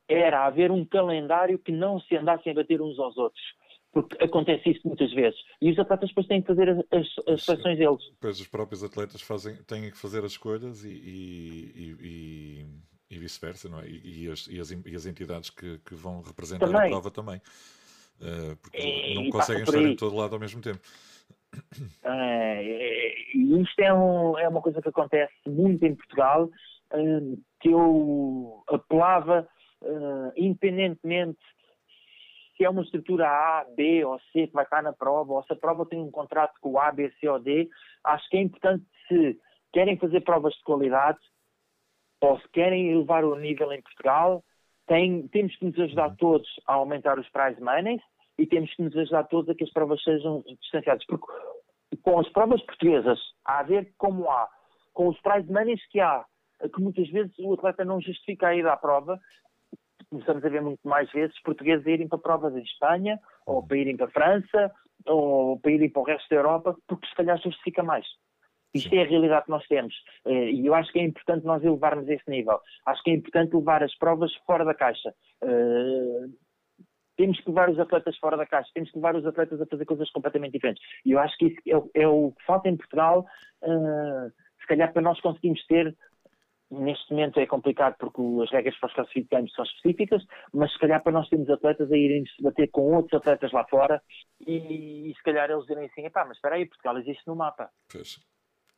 era haver um calendário que não se andassem a bater uns aos outros porque acontece isso muitas vezes. E os atletas depois têm que fazer as, as seleções deles. Depois os próprios atletas fazem, têm que fazer as escolhas e, e, e, e vice-versa, não é? E, as, as, e, as, entidades que, que vão representar também. a prova também. Uh, porque não conseguem estar em todo lado ao mesmo tempo. É, e isto é, um, é, uma coisa que acontece muito em Portugal, uh, que eu apelava, uh, independentemente se é uma estrutura A, B ou C que vai estar na prova, ou se a prova tem um contrato com o A, B, C ou D, acho que é importante se querem fazer provas de qualidade ou se querem elevar o nível em Portugal, tem, temos que nos ajudar todos a aumentar os prize money e temos que nos ajudar todos a que as provas sejam distanciadas. Porque com as provas portuguesas, a ver como há, com os prize money que há, que muitas vezes o atleta não justifica a ida à prova, começamos a ver muito mais vezes portugueses irem para provas em Espanha, ou para irem para a França, ou para irem para o resto da Europa, porque se calhar justifica mais. Isto é a realidade que nós temos. Eh, e eu acho que é importante nós elevarmos esse nível. Acho que é importante levar as provas fora da caixa. Eh, temos que levar os atletas fora da caixa, temos que levar os atletas a fazer coisas completamente diferentes. E eu acho que isso é, é o que falta em Portugal, uh, se calhar para nós conseguirmos ter Neste momento é complicado porque as regras para os crossfit games são específicas, mas se calhar para nós termos atletas a irem se bater com outros atletas lá fora e, e se calhar eles direm assim, pá, mas espera aí, Portugal existe no mapa. Pois.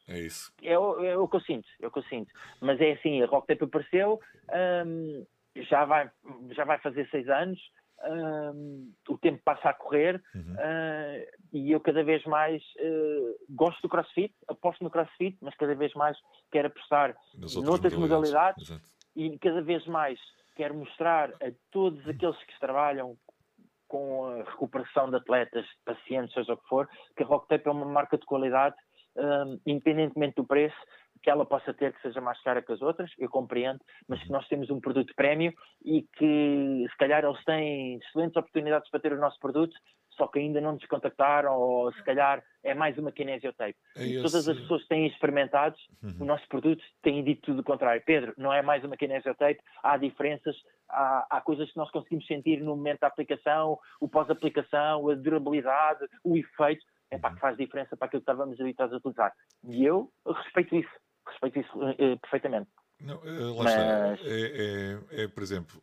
É isso. É o, é o que eu sinto, é o que eu sinto. Mas é assim, a Rock Tape apareceu, hum, já, vai, já vai fazer seis anos, um, o tempo passa a correr uhum. uh, e eu cada vez mais uh, gosto do crossfit, aposto no crossfit, mas cada vez mais quero apostar noutras modalidades, modalidades e cada vez mais quero mostrar a todos aqueles que trabalham com a recuperação de atletas, pacientes, seja o que for, que a Rock Tape é uma marca de qualidade, um, independentemente do preço, que ela possa ter que seja mais cara que as outras, eu compreendo, mas que nós temos um produto prémio e que se calhar eles têm excelentes oportunidades para ter o nosso produto, só que ainda não nos contactaram, ou se calhar é mais uma kinesiotape. É Todas as pessoas que têm experimentado uhum. o nosso produto têm dito tudo o contrário. Pedro, não é mais uma kinesiotape, há diferenças, há, há coisas que nós conseguimos sentir no momento da aplicação, o pós-aplicação, a durabilidade, o efeito é pá, que faz diferença para aquilo que estávamos habituados a utilizar. E eu respeito isso, respeito isso uh, perfeitamente. Não, uh, lá Mas... está. É, é, é, por exemplo,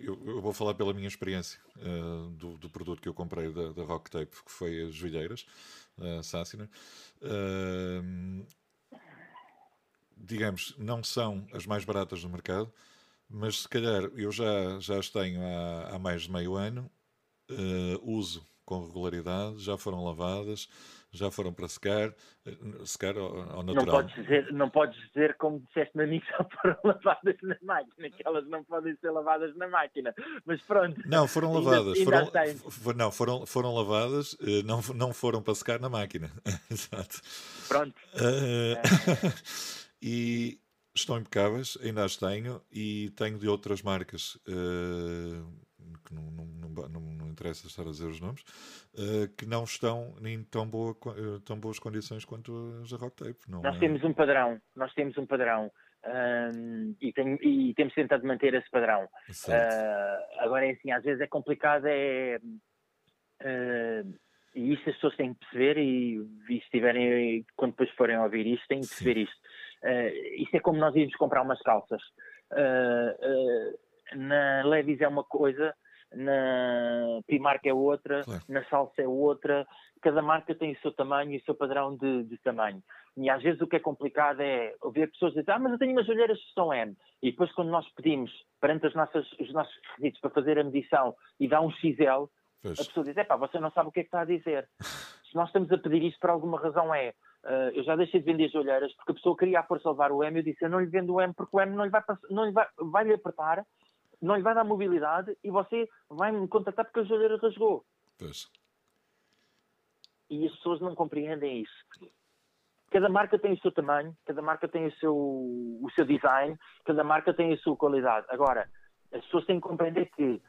eu, eu, vou falar pela minha experiência uh, do, do, produto que eu comprei da, da Rock Tape, que foi as joelheiras uh, Sassiner. Uh, digamos, não são as mais baratas do mercado, mas se calhar eu já, já as tenho há, há mais de meio ano, uh, uso com regularidade, já foram lavadas, já foram para secar, eh, secar ao, ao natural. Não podes, dizer, não podes dizer, como a mim, que já foram lavadas na máquina, que elas não podem ser lavadas na máquina, mas pronto. Não, foram lavadas, ainda, ainda foram, não, foram, foram lavadas, eh, não, não foram para secar na máquina. [laughs] Exato. Pronto. Uh, [laughs] e estão impecáveis, ainda as tenho, e tenho de outras marcas. Uh, que não, não, não, não, interessa estar a dizer os nomes, uh, que não estão em tão, boa, uh, tão boas condições quanto as da Rock Tape. Nós é... temos um padrão, nós temos um padrão. Um, e, tem, e, temos tentado manter esse padrão. Uh, agora é assim, às vezes é complicado, é, e isto as pessoas têm que perceber e, e se tiverem, quando depois forem ouvir isto, têm que perceber Sim. isto. Uh, isto é como nós irmos comprar umas calças. Uh, uh, na Levis é uma coisa, na Primark é outra, claro. na Salsa é outra, cada marca tem o seu tamanho e o seu padrão de, de, tamanho. E às vezes o que é complicado é ouvir pessoas dizer, ah, mas eu tenho umas olheiras que são M. E depois quando nós pedimos perante as nossas, os nossos requisitos para fazer a medição e dá um XL, pois. a pessoa diz, é pá, você não sabe o que é que está a dizer. [laughs] Se nós estamos a pedir isto por alguma razão é, uh, eu já deixei de vender as olheiras porque a pessoa queria a força levar o M, eu disse, eu não lhe vendo o M porque o M não lhe vai, não lhe vai, vai lhe apertar não lhe vai dar mobilidade e você vai me contactar porque a joelheira rasgou. Pois. E as pessoas não compreendem isso. Cada marca tem o seu tamanho, cada marca tem o seu, o seu design, cada marca tem a sua qualidade. Agora, as pessoas têm que compreender que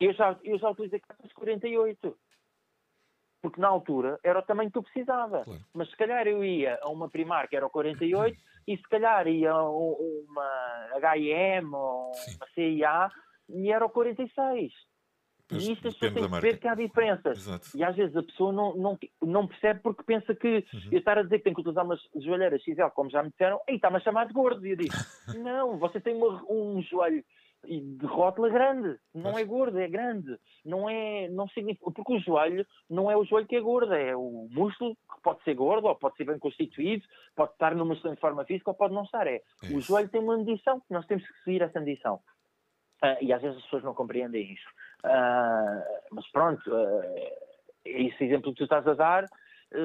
eu já, eu já utilizei cartas 48 porque na altura era o tamanho que eu precisava. Claro. Mas se calhar eu ia a uma Primar que era o 48 e se calhar ia a uma H&M ou Sim. uma CIA e era o 46. Mas e isto as pessoas têm que perceber que há diferenças. Exato. E às vezes a pessoa não, não, não percebe porque pensa que uhum. eu estar a dizer que tem que utilizar umas joelheiras XL, como já me disseram, e está-me a chamar de gordo. E eu digo, [laughs] não, você tem um joelho e de rótula grande, não é gordo, é grande, não é, não significa, porque o joelho não é o joelho que é gordo, é o músculo que pode ser gordo, ou pode ser bem constituído, pode estar numa excelente forma física, ou pode não estar, é, o joelho tem uma medição, nós temos que seguir essa medição, uh, e às vezes as pessoas não compreendem isso, uh, mas pronto, uh, esse exemplo que tu estás a dar,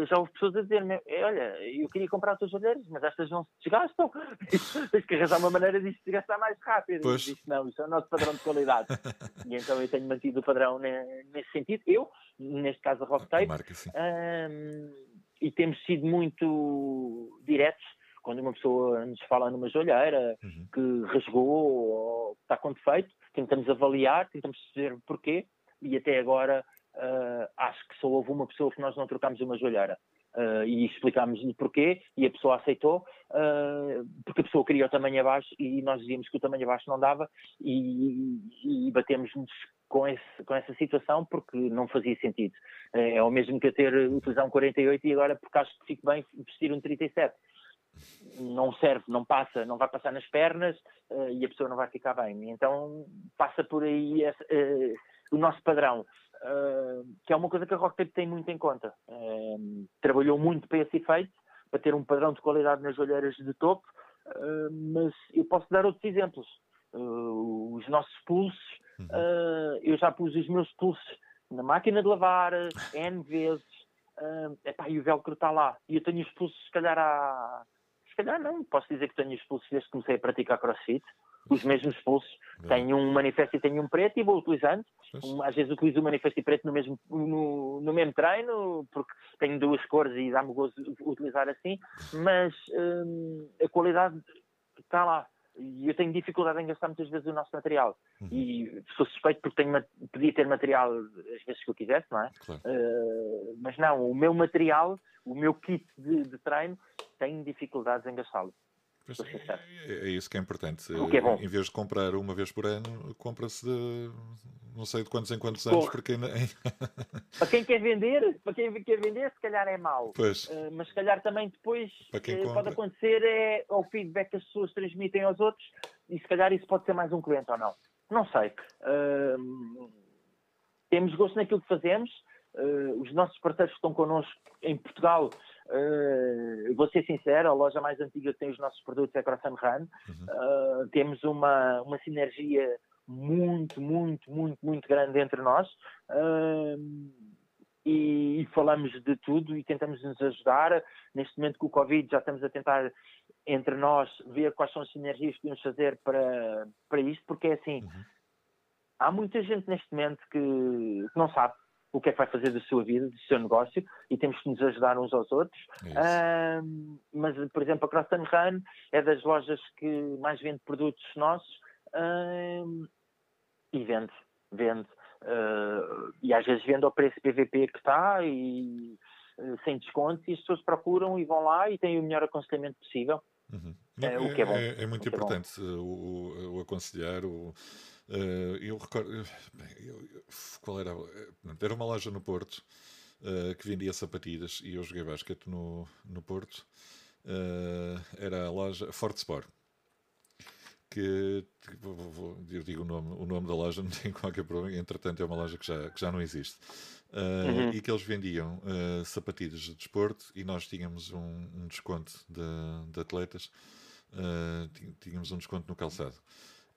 já houve pessoas a dizer-me, eh, olha, eu queria comprar as tuas olheiras, mas estas não se desgastam. [laughs] Tens que arranjar uma maneira disto se desgastar mais rápido. Pois. Disse, não, isso é o nosso padrão de qualidade. [laughs] e então eu tenho mantido o padrão nesse sentido. Eu, neste caso a Rock Tape, um, e temos sido muito diretos quando uma pessoa nos fala numa joalheira uhum. que rasgou ou está com defeito, tentamos avaliar, tentamos saber porquê, e até agora uh, acho que só houve uma pessoa que nós não trocámos uma joelheira. Uh, e explicámos-lhe porquê, e a pessoa aceitou, uh, porque a pessoa queria o tamanho abaixo e nós dizíamos que o tamanho abaixo não dava, e, e batemos-nos com, com essa situação porque não fazia sentido. Uh, é o mesmo que a ter utilizar um 48 e agora, porque acho que fico bem, vestir um 37 não serve, não passa, não vai passar nas pernas e a pessoa não vai ficar bem. Então passa por aí esse, uh, o nosso padrão. Ah, que é uma coisa que a Rocktape tem muito em conta. Uh, trabalhou muito para esse efeito, para ter um padrão de qualidade nas olheiras de topo, uh, mas eu posso dar outros exemplos. os nossos pulsos, uhum. eu já pus os meus pulsos na máquina de lavar N vezes, uh, epá, e o velcro está lá. E eu tenho os pulsos, se calhar, há. Se calhar não, posso dizer que tenho os pulsos desde que comecei a praticar crossfit os mesmos pulsos. Tenho um manifesto e tenho um preto e vou utilizando. Um, às vezes utilizo o manifesto e preto no mesmo, no, no mesmo treino, porque tenho duas cores e dá-me gozo utilizar assim, mas hum, a qualidade está lá. E eu tenho dificuldade em gastar muitas vezes o nosso material. Uhum. E sou suspeito porque tenho, podia ter material às vezes que eu quisesse, não é? Claro. Uh, mas não, o meu material, o meu kit de, de treino, tenho dificuldades em gastá-lo. Pois, é, é, isso que é importante. O que é bom. Em vez de comprar uma vez por ano, compra-se de não sei de quantos em quantos anos, Porra. porque ainda... [laughs] para quem quer vender, para quem quer vender, se calhar é mau. Pois. Uh, mas se calhar também depois uh, pode acontecer é o feedback que as pessoas transmitem aos outros e se calhar isso pode ser mais um cliente ou não. Não sei. Uh, temos gosto naquilo que fazemos. os nossos parceiros que estão connosco em Portugal Uh, vou ser sincero, a loja mais antiga que tem os nossos produtos é a Croissant Run. Uhum. Uh, temos uma, uma sinergia muito, muito, muito, muito grande entre nós. Uh, e, e, falamos de tudo e tentamos nos ajudar. Neste momento, com o Covid, já estamos a tentar, entre nós, ver quais são as sinergias que podemos fazer para, para isto, porque é assim: uhum. há muita gente neste momento que, que não sabe o que é que vai fazer da sua vida, do seu negócio, e temos que nos ajudar uns aos outros. É mas, por exemplo, a Cross Run é das lojas que mais vende produtos nossos e vende, vende. Uh, e às vezes vende ao preço PVP que está e uh, sem desconto e as pessoas procuram e vão lá e têm o melhor aconselhamento possível. Uhum. É, o que é bom. É, é muito importante o, o, o, aconselhar, o, eu recordo. Bem, eu, qual era? Era uma loja no Porto uh, que vendia sapatilhas e eu joguei basquete no, no Porto. Uh, era a loja Forte Sport. Que eu digo o nome, o nome da loja, [laughs] não tem qualquer problema. Entretanto, é uma loja que já, que já não existe. Uhum. E que eles vendiam sapatilhas de desporto e nós tínhamos um, um desconto de, de atletas. tínhamos um desconto no calçado.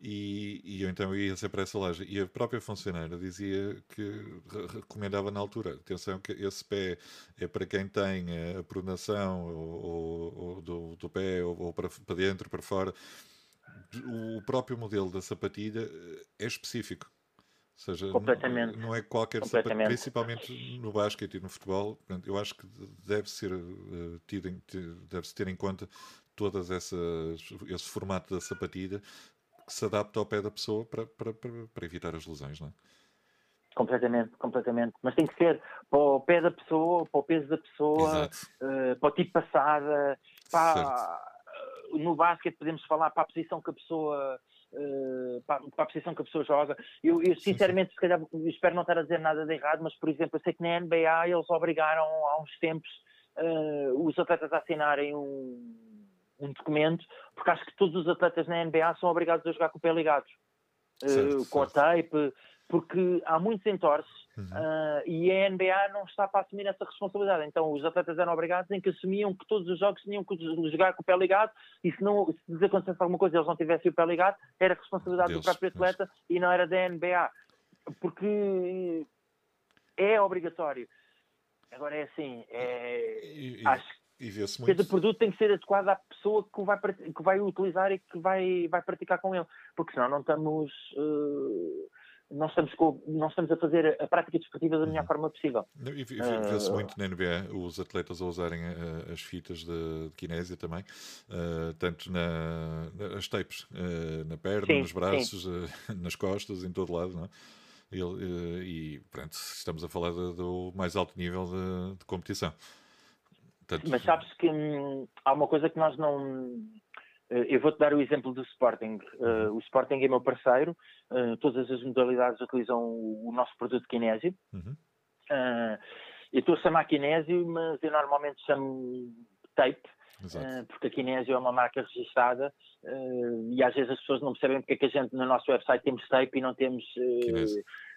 E, e, eu então ia sempre para essa loja. E a própria funcionária dizia que recomendava na altura: atenção, que esse pé é para quem tem a pronação ou, ou, do, do, pé, ou, ou, para, para dentro, para fora. O próprio modelo da sapatilha é específico. Ou seja, não, não, é qualquer sapatilha, principalmente no basquete e no futebol. Eu acho que deve ser uh, tido, deve-se ter em conta todas essas esse formato da sapatilha que se adapta ao pé da pessoa para, para, para, para evitar as lesões, não é? Completamente, completamente. Mas tem que ser para o pé da pessoa, para o peso da pessoa, uh, para o tipo passada, para, no basquete podemos falar para a posição que a pessoa uh, para, para, a posição que a pessoa joga. Eu, eu sinceramente, sim, sim. se calhar, espero não estar a dizer nada de errado, mas por exemplo, eu sei que na NBA eles obrigaram há uns tempos uh, os atletas a assinarem um um documento, porque acho que todos os atletas na NBA são obrigados a jogar com o pé ligado, certo, uh, com certo. a tape, porque há muitos entorces uhum. uh, e a NBA não está para assumir essa responsabilidade. Então os atletas eram obrigados em que assumiam que todos os jogos tinham que jogar com o pé ligado e se, não, se lhes acontecesse alguma coisa e eles não tivessem o pé ligado, era responsabilidade Deus, do próprio atleta mas... e não era da NBA. Porque é obrigatório. Agora é assim, é, e, e... acho e vê-se muito. Cada produto tem que ser adequado à pessoa que vai, que vai utilizar e que vai, vai praticar com ele. Porque senão não estamos. Uh, não estamos, com, não estamos a fazer a prática desportiva da melhor uhum. forma possível. E vê-se uh, muito na NBA os atletas a usarem uh, as fitas de, de kinésia também, uh, tanto na, as tapes, na perna, sim, nos braços, [laughs] nas costas, em todo lado, não é? Ele, e pronto, estamos a falar do mais alto nível de, de competição. Mas sabes que hum, há uma coisa que nós não. Eh, eu vou-te dar o exemplo do Sporting. Uh, o Sporting é meu parceiro, uh, todas as modalidades utilizam o, nosso produto Kinésio. Uhum. Uh, eu estou a chamar Kinésio, mas eu normalmente chamo Tape, porque a Kinésio é uma marca registrada e às vezes as pessoas não percebem porque é que a gente no nosso website temos Tape e não temos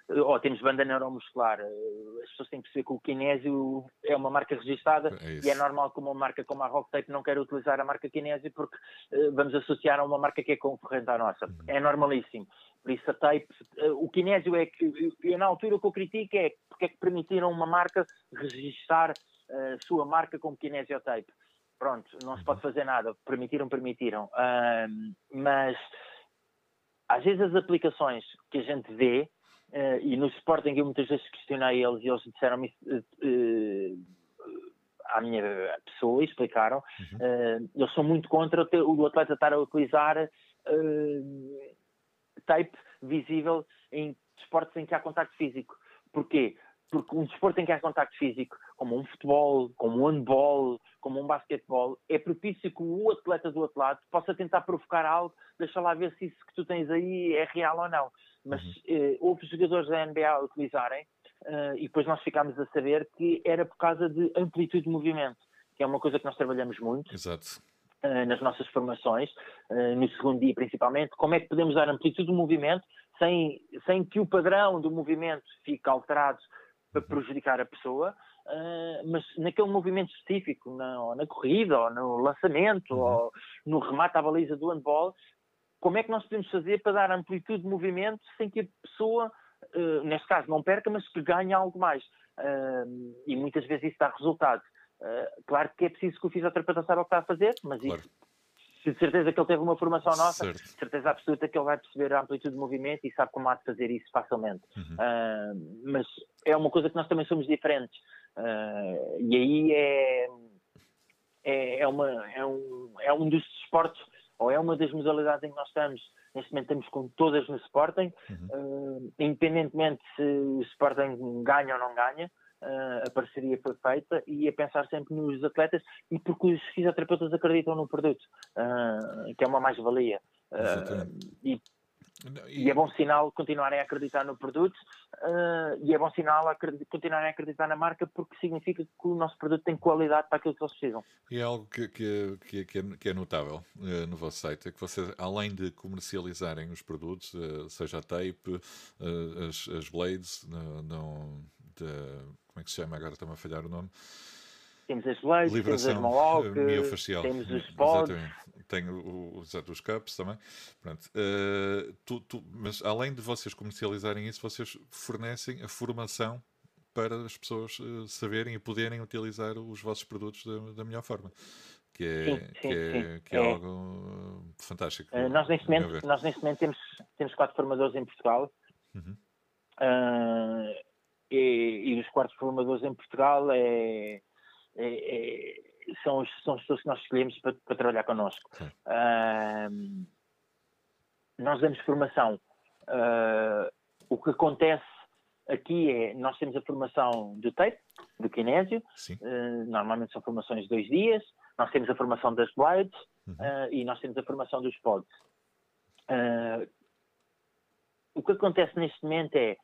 ou temos banda neuromuscular. As pessoas têm que perceber que o Kinésio é uma marca registrada é e é normal que uma marca como a Rock Tape não queira utilizar a marca Kinésio porque uh, vamos associar a uma marca que é concorrente à nossa. Uhum. É normalíssimo. Por isso a Tape, uh, o Kinésio é que, eu, na altura o que eu critico é porque é que permitiram uma marca registrar a uh, sua marca como Kinésio Tape. Pronto, não se pode uhum. fazer nada. Permitiram, permitiram. mas às vezes as aplicações que a gente vê Uh, e no Sporting eu muitas vezes questionei eles e eles disseram-me uh, uh, à minha pessoa e explicaram. Uhum. eles são muito contra o atleta estar a utilizar tape visível em esportes em que há contacto físico. Porquê? porque um desporto em que há contacto físico, como um futebol, como um handball, como um basquetebol, é propício que o atleta do outro lado possa tentar provocar algo, deixa lá ver se isso que tu tens aí é real ou não. Mas uhum. eh, houve jogadores da NBA a utilizarem uh, e depois nós ficámos a saber que era por causa de amplitude de movimento, que é uma coisa que nós trabalhamos muito. Exato. Uh, nas nossas formações, no segundo dia principalmente, como é que podemos dar amplitude de movimento sem, sem que o padrão do movimento fique alterado para uhum. prejudicar a pessoa, uh, mas naquele movimento específico, na, ou na corrida, ou no lançamento, uhum. ou no remate à baliza do handball, como é que nós podemos fazer para dar amplitude de movimento sem que a pessoa, uh, neste caso, não perca, mas que ganhe algo mais? Uh, e muitas vezes isso dá resultado. claro que é preciso que o fisioterapeuta saiba o que está a fazer, mas claro. isso de certeza que ele teve uma formação nossa, certo. de certeza absoluta que ele vai perceber a amplitude de movimento e sabe como há de fazer isso facilmente. Uhum. Uh, mas é uma coisa que nós também somos diferentes. Uh, e aí é, é, é, uma, é, um, é um dos esportes, ou é uma das modalidades em que nós estamos. Neste momento estamos com todas no Sporting, uhum. uh, independentemente se o Sporting ganha ou não ganha, uh, a parceria foi feita e a pensar sempre nos atletas e porque os fisioterapeutas acreditam no produto, que é uma mais-valia. Uh, e, e, é bom sinal continuarem a acreditar no produto e é bom sinal a continuarem a acreditar na marca porque significa que o nosso produto tem qualidade para aquilo que eles precisam. E é algo que, que, que, é, que é notável no vosso site, é que vocês, além de comercializarem os produtos, seja a tape, as, as blades, não, de, como é que se chama agora, está-me a falhar o nome. Temos as blades, temos as Mohawk, temos os pods. Tenho o, o, os cups também. Pronto. Uh, tu, tu, mas além de vocês comercializarem isso, vocês fornecem a formação para as pessoas uh, saberem e poderem utilizar os vossos produtos da, da melhor forma. Que é, sim, sim, que é, que é, é algo fantástico. Uh, nós, neste momento, nós neste momento temos, temos quatro formadores em Portugal. Uhum e, e os quartos formadores em Portugal é, é, é, são, são as pessoas que nós escolhemos para, para trabalhar connosco. Uh, nós damos formação. Uh, o que acontece aqui é, nós temos a formação do tape, do kinésio, uh, normalmente são formações de dois dias, nós temos a formação das blades uhum. uh, e nós temos a formação dos pods. O que acontece neste momento é,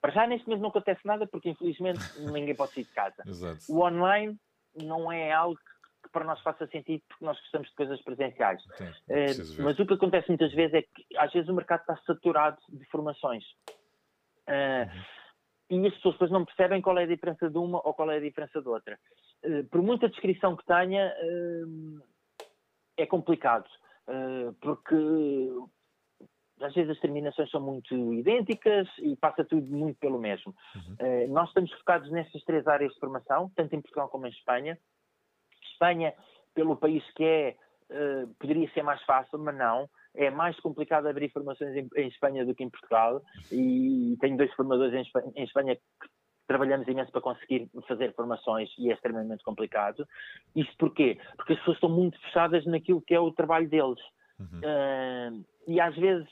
para já, neste momento não acontece nada porque, infelizmente, ninguém pode sair de casa. [laughs] Exato. O online não é algo que para nós faça sentido porque nós gostamos de coisas presenciais. uh, mas o que acontece muitas vezes é que, às vezes, o mercado está saturado de formações. Uh, uhum. E as pessoas depois não percebem qual é a diferença de uma ou qual é a diferença de outra. Uh, por muita descrição que tenha, é complicado. porque às vezes as terminações são muito idênticas e passa tudo muito pelo mesmo. Uhum. Uh, nós estamos focados nestas três áreas de formação, tanto em Portugal como em Espanha. Espanha, pelo país que é, uh, poderia ser mais fácil, mas não. É mais complicado abrir formações em, em Espanha do que em Portugal e tenho dois formadores em Espanha, em Espanha que trabalhamos imenso para conseguir fazer formações e é extremamente complicado. Isto porquê? Porque as pessoas estão muito fechadas naquilo que é o trabalho deles. Uhum. Uh, e às vezes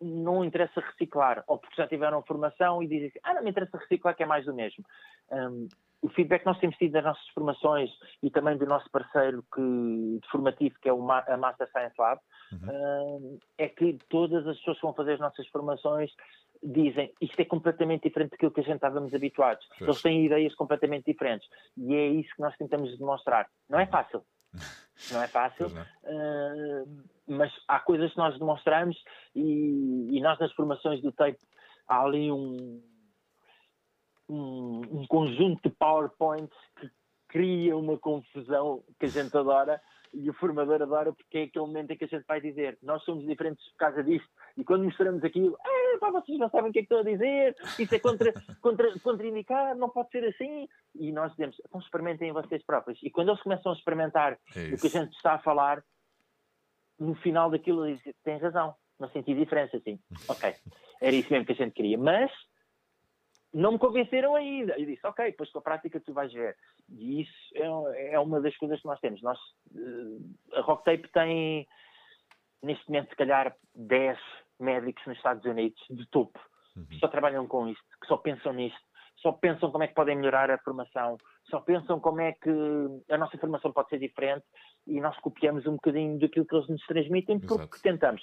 não interessa reciclar, ou porque já tiveram formação e dizem assim, ah, não me interessa reciclar, que é mais do mesmo. Um, o feedback que nós temos tido das nossas formações e também do nosso parceiro que, de formativo, que é o, a Master Science Lab, uhum. um, é que todas as pessoas que vão fazer as nossas formações dizem isto é completamente diferente daquilo que a gente estávamos habituados. Pois. Eles têm ideias completamente diferentes. E é isso que nós tentamos demonstrar. Não é fácil. [laughs] Não é fácil, uh, mas há coisas que nós demonstramos e, e, nós nas formações do tape há ali um, um, um conjunto de PowerPoints que cria uma confusão que a gente adora e o formador adora porque é aquele momento em que a gente vai dizer nós somos diferentes por causa disto e quando mostramos aquilo é, pá, vocês não sabem o que é que estou a dizer isso é contra, contra, contraindicado, não pode ser assim. E nós dizemos, então experimentem vocês próprios. E quando eles começam a experimentar é o que a gente está a falar no final daquilo eles dizem, tem razão não senti diferença assim, ok era isso mesmo que a gente queria, mas não me convenceram ainda. Eu disse, ok, depois com a prática tu vais ver. E isso é, é uma das coisas que nós temos. Nós, uh, a Rocktape tem, neste momento, se calhar 10 médicos nos Estados Unidos de topo, uhum. que só trabalham com isto, que só pensam nisto, só pensam como é que podem melhorar a formação, só pensam como é que a nossa formação pode ser diferente e nós copiamos um bocadinho daquilo que eles nos transmitem porque Exato. tentamos.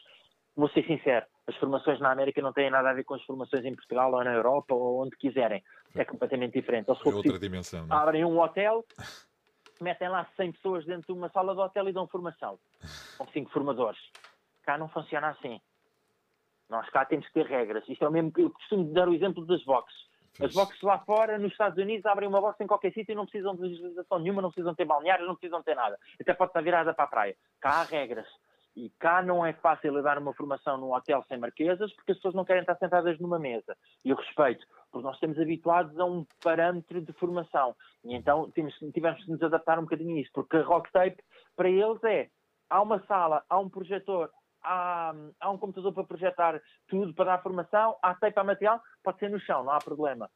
Vou ser sincero, as formações na América não têm nada a ver com as formações em Portugal ou na Europa ou onde quiserem. É completamente diferente. é outra dimensão. Não? É? Abrem um hotel, metem lá 100 pessoas dentro de uma sala de hotel e dão formação. Com cinco formadores. Cá não funciona assim. Nós cá temos que ter regras. Isto é o mesmo que eu costumo dar o exemplo das boxes. As boxes lá fora, nos Estados Unidos, abrem uma box em qualquer sítio e não precisam de legislação nenhuma, não precisam ter balneários, não precisam ter nada. Até pode estar virada para a praia. Cá há regras. E cá não é fácil levar uma formação num hotel sem marquesas, porque as pessoas não querem estar sentadas numa mesa. E eu respeito, porque nós estamos habituados a um parâmetro de formação. E então temos, tivemos que nos adaptar um bocadinho a isso, porque a rock tape, para eles, é há uma sala, há um projetor, há, há um computador para projetar tudo, para dar formação, há tape, há material, pode ser no chão, não há problema.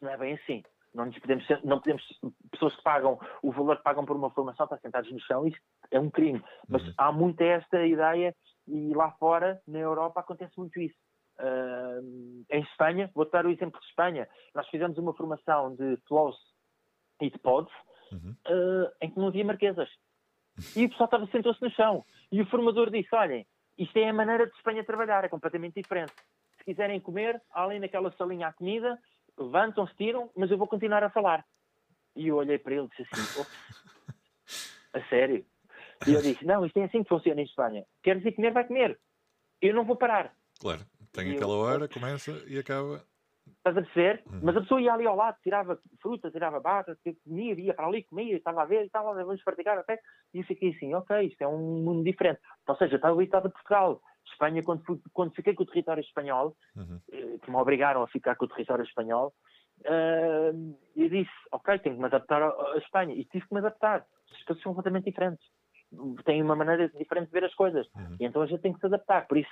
Não é bem assim. Não nos podemos, não podemos, pessoas que pagam o valor que pagam por uma formação, estar sentados no chão, isso é um crime. Mas uhum. há muita esta ideia e lá fora, na Europa, acontece muito isso. Uh, em Espanha, vou dar o exemplo de Espanha, nós fizemos uma formação de flows e de pods uhum. uh, em que não havia marquesas. E o pessoal estava sentou-se no chão. E o formador disse: olhem, isto é a maneira de Espanha trabalhar, é completamente diferente. Se quiserem comer, além daquela salinha à comida, levantam-se, tiram, mas eu vou continuar a falar. E eu olhei para ele e disse assim: a sério? E eu disse: não, isto é assim que funciona em Espanha. Queres ir comer, vai comer. Eu não vou parar. Claro, tem e aquela eu, hora, começa e acaba. Estás a perceber? Uhum. Mas a pessoa ia ali ao lado, tirava fruta, tirava barra, comia, ia para ali, comia, estava a ver, estava a ver, vamos praticar até. E eu fiquei assim: ok, isto é um mundo diferente. Ou seja, estava habituado a Portugal. Espanha, quando, fui, quando fiquei com o território espanhol, uhum. Eh, que me obrigaram a ficar com o território espanhol, uh, eu disse, ok, tenho que me adaptar à Espanha. E tive que me adaptar. As coisas são completamente diferentes. Têm uma maneira diferente de ver as coisas. Uhum. E então a gente tem que se adaptar. Por isso,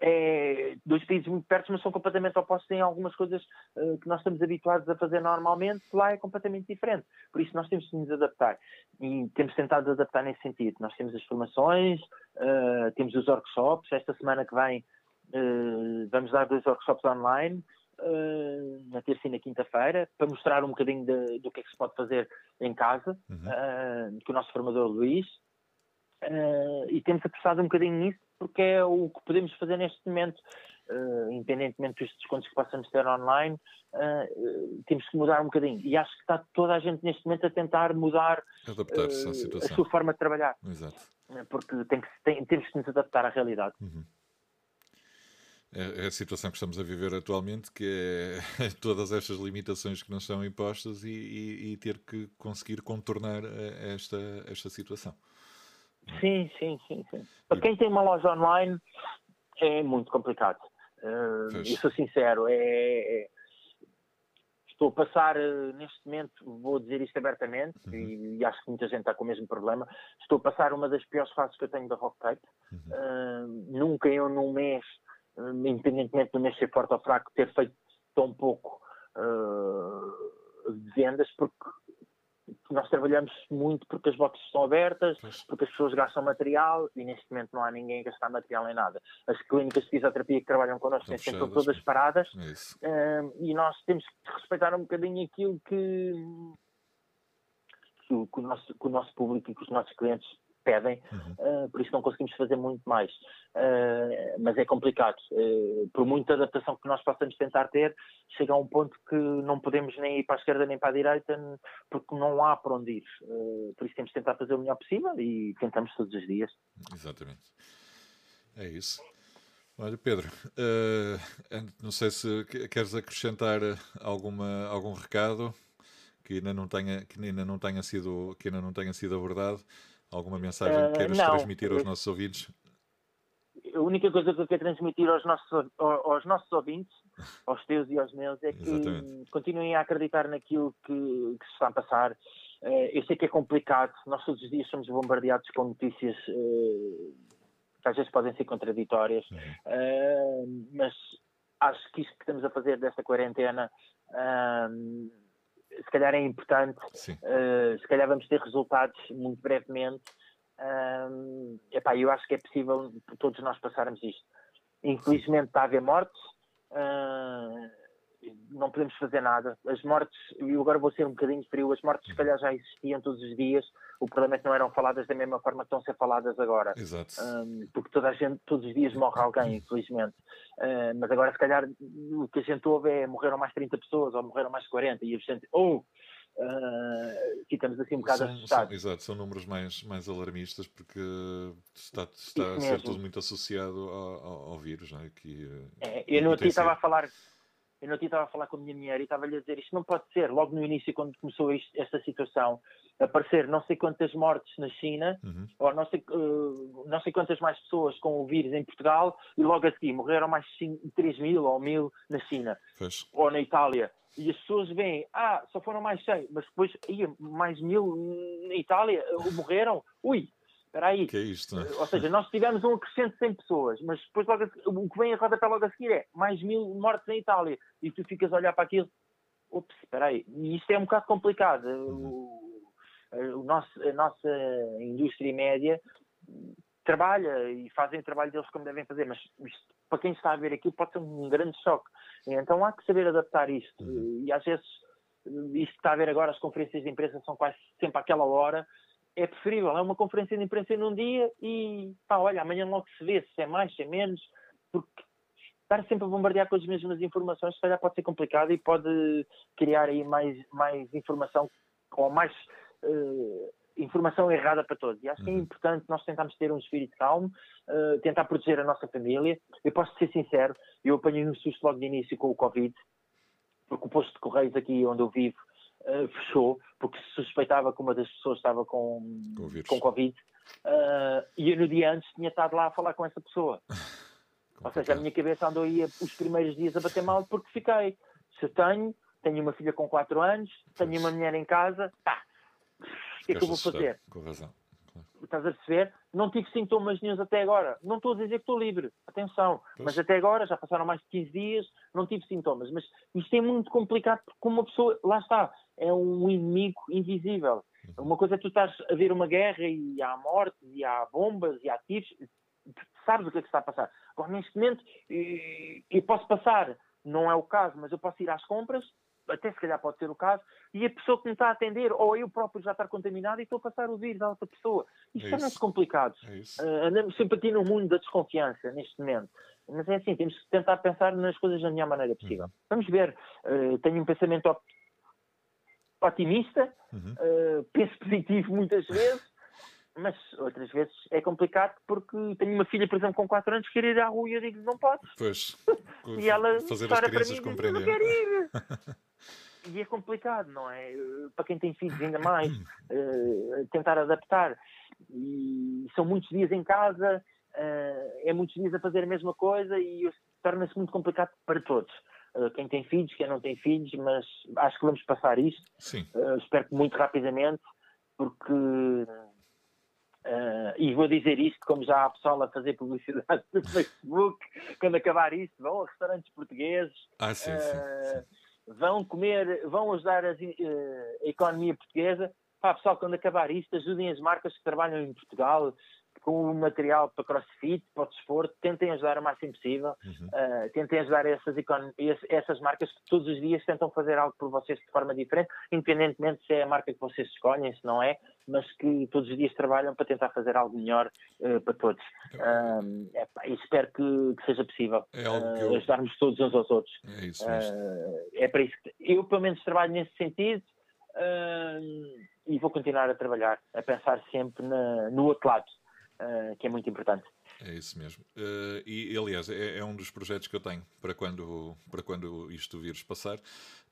é dois países muito perto, mas são completamente opostos em algumas coisas uh, que nós estamos habituados a fazer normalmente, lá é completamente diferente. Por isso nós temos que nos adaptar e temos tentado adaptar nesse sentido. Nós temos as formações, uh, temos os workshops. Esta semana que vem uh, vamos dar dois workshops online. na terça e na quinta-feira, para mostrar um bocadinho de, do que é que se pode fazer em casa, uhum. com o nosso formador Luís, e temos apostado um bocadinho nisso, porque é o que podemos fazer neste momento. Uh, independentemente dos descontos que possamos ter online, uh, temos que mudar um bocadinho. E acho que está toda a gente neste momento a tentar mudar uh, a sua forma de trabalhar. Exato. Porque tem que, tem, temos que nos adaptar à realidade. Uhum. É, é, a situação que estamos a viver atualmente, que é [laughs] todas estas limitações que nos são impostas e, e, e ter que conseguir contornar esta, esta situação. Sim, sim, sim, sim. Para quem tem uma loja online é muito complicado. Uh, eu sou sincero, é, é, estou a passar uh, neste momento, vou dizer isto abertamente, uhum. e, e, acho que muita gente está com o mesmo problema. Estou a passar uma das piores fases que eu tenho da Rock Tape. Uhum. Uh, nunca eu num mês, independentemente do mês ser forte ou fraco, ter feito tão pouco de vendas, porque nós trabalhamos muito porque as boxes estão abertas, porque as pessoas gastam material e neste momento não há ninguém a gastar material em nada. As clínicas de fisioterapia que trabalham connosco estão todas paradas uh, e nós temos que respeitar um bocadinho aquilo que, que, o, que, o nosso, que o nosso público e que os nossos clientes pedem, uhum. uh, por isso não conseguimos fazer muito mais. Uh, mas é complicado. Uh, por muita adaptação que nós possamos tentar ter, chega a um ponto que não podemos nem ir para a esquerda nem para a direita, porque não há para onde ir. por isso temos de tentar fazer o melhor possível e tentamos todos os dias. Exatamente. É isso. Olha, Pedro, não sei se queres acrescentar alguma, algum recado que ainda não tenha que ainda não tenha sido que ainda não tenha sido abordado Alguma mensagem que queiras uh, transmitir aos nossos ouvintes? A única coisa que eu quero transmitir aos nossos, aos nossos ouvintes, aos teus e aos meus, é que Exatamente. continuem a acreditar naquilo que, que, se está a passar. Uh, eu sei que é complicado, nós todos os dias somos bombardeados com notícias uh, que às vezes podem ser contraditórias, uhum. mas acho que isto que estamos a fazer desta quarentena se calhar é importante, uh, se calhar vamos ter resultados muito brevemente. Um, epá, eu acho que é possível todos nós passarmos isto. Infelizmente está a haver mortes, uh, não podemos fazer nada. As mortes, e agora vou ser um bocadinho frio, as mortes se calhar já existiam todos os dias, o problema é que não eram faladas da mesma forma que estão a ser faladas agora. Exato. Um, porque toda a gente, todos os dias morre alguém, infelizmente. Uh, mas agora, se calhar, o que a gente ouve é morreram mais 30 pessoas ou morreram mais 40 e a gente, oh, Uh, ficamos assim um bocado são, assustados. São, exato, são números mais, mais alarmistas porque está, está a ser tudo muito associado ao, ao, ao vírus, não é? Que, é eu não estava a falar eu não estava a falar com a minha mulher e estava-lhe a dizer isto não pode ser. Logo no início, quando começou isto, esta situação, aparecer não sei quantas mortes na China, uhum. ou não sei, uh, não sei quantas mais pessoas com o vírus em Portugal, e logo a seguir morreram mais 5, 3 mil ou mil na China, pois. ou na Itália. E as pessoas veem, ah, só foram mais 100, mas depois, ia, mais mil na Itália, morreram. Ui, Espera aí. Que é isto, é? Ou seja, nós tivemos um acrescente de 100 pessoas, mas depois logo, o que vem a rodapé logo a seguir é mais mil mortes em Itália. E tu ficas a olhar para aquilo. Ups, espera aí. E isto é um bocado complicado. O, o nosso, a nossa indústria média trabalha e fazem o trabalho deles como devem fazer, mas isto, para quem está a ver aquilo pode ser um grande choque. Então há que saber adaptar isto. Uhum. E às vezes, isto que está a ver agora, as conferências de imprensa são quase sempre àquela hora é preferível, é uma conferência de imprensa num dia e pá, olha, amanhã logo se vê se é mais, se é menos, porque estar sempre a bombardear com as mesmas informações, se calhar pode ser complicado e pode criar aí mais, mais informação ou mais uh, informação errada para todos. E acho que é uhum. importante nós tentarmos ter um espírito calmo, uh, tentar proteger a nossa família. Eu posso ser sincero, eu apanhei um susto logo de início com o Covid, porque o posto de Correios aqui onde eu vivo uh, fechou porque se suspeitava que uma das pessoas estava com, com, com Covid uh, e eu no dia antes tinha estado lá a falar com essa pessoa. [laughs] Ou seja, a minha cabeça andou aí os primeiros dias a bater mal porque fiquei. Se tenho, tenho uma filha com 4 anos, tenho uma mulher em casa, pá, o que é que eu vou fazer? Com razão. Estás a perceber? Não tive sintomas nenhums até agora. Não estou a dizer que estou livre, atenção. Pois. Mas até agora, já passaram mais de 15 dias, não tive sintomas. Mas isto é muito complicado porque uma pessoa, lá está, é um inimigo invisível. Uhum. Uma coisa é tu estás a ver uma guerra e há mortes e há bombas e há tiros, sabes o que é que está a passar. Agora, neste momento, eu posso passar, não é o caso, mas eu posso ir às compras, até se calhar pode ser o caso, e a pessoa que me está a atender, ou eu próprio já estar contaminado e estou a passar o vírus a outra pessoa. Isto é torna-se complicado. É uh, andamos sempre aqui no mundo da desconfiança, neste momento. Mas é assim, temos que tentar pensar nas coisas da melhor maneira possível. Uhum. Vamos ver. Uh, tenho um pensamento otimista, uhum. uh, penso positivo muitas vezes, mas outras vezes é complicado porque tenho uma filha, por exemplo, com 4 anos que quer ir à rua e eu digo não podes. Pois, [laughs] e ela fazer as crianças para mim, compreender. Não quero ir. [laughs] e é complicado, não é? Para quem tem filhos ainda mais, uh, tentar adaptar. E são muitos dias em casa, uh, é muitos dias a fazer a mesma coisa e torna-se muito complicado para todos. Uh, quem tem filhos, quem não tem filhos, mas acho que vamos passar isto. Sim. espero que muito rapidamente, porque Uh, e vou dizer isto, como já há pessoal a fazer publicidade no Facebook, quando acabar isto, vão a restaurantes portugueses, ah, sim, uh, sim, sim. vão comer, vão ajudar a, uh, a economia portuguesa. Pá, pessoal, quando acabar isto, ajudem as marcas que trabalham em Portugal, com o material para crossfit, para o desporto, tentem ajudar o máximo possível, uhum. uh, tentem ajudar essas, essas marcas que todos os dias tentam fazer algo por vocês de forma diferente, independentemente se é a marca que vocês escolhem, se não é, mas que todos os dias trabalham para tentar fazer algo melhor uh, para todos. Uh, e espero que, que, seja possível é eu... ajudarmos todos uns aos outros. É isso mesmo. é para isso que eu, pelo menos, trabalho nesse sentido. e vou continuar a trabalhar, a pensar sempre na, no outro lado, uh, que é muito importante. É isso mesmo. Uh, e, aliás, é, é, um dos projetos que eu tenho para quando, para quando isto o vírus passar.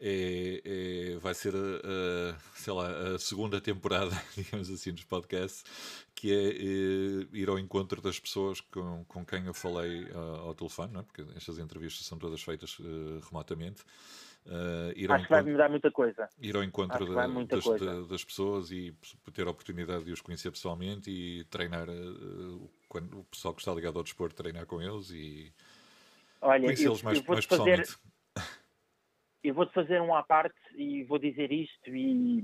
É, é vai ser, a, a, sei lá, a segunda temporada, [laughs] digamos assim, dos podcasts, que é, é ir ao encontro das pessoas com, com quem eu falei uh, ao telefone, não é? porque estas entrevistas são todas feitas uh, remotamente. Uh, ir Acho que vai mudar muita coisa. Ir ao encontro da, das, das, pessoas e ter a oportunidade de os conhecer pessoalmente e treinar uh, quando o pessoal que está ligado ao desporto, treinar com eles e conhecê-los mais, mais pessoalmente. Fazer, eu vou-te fazer um à parte e vou dizer isto e,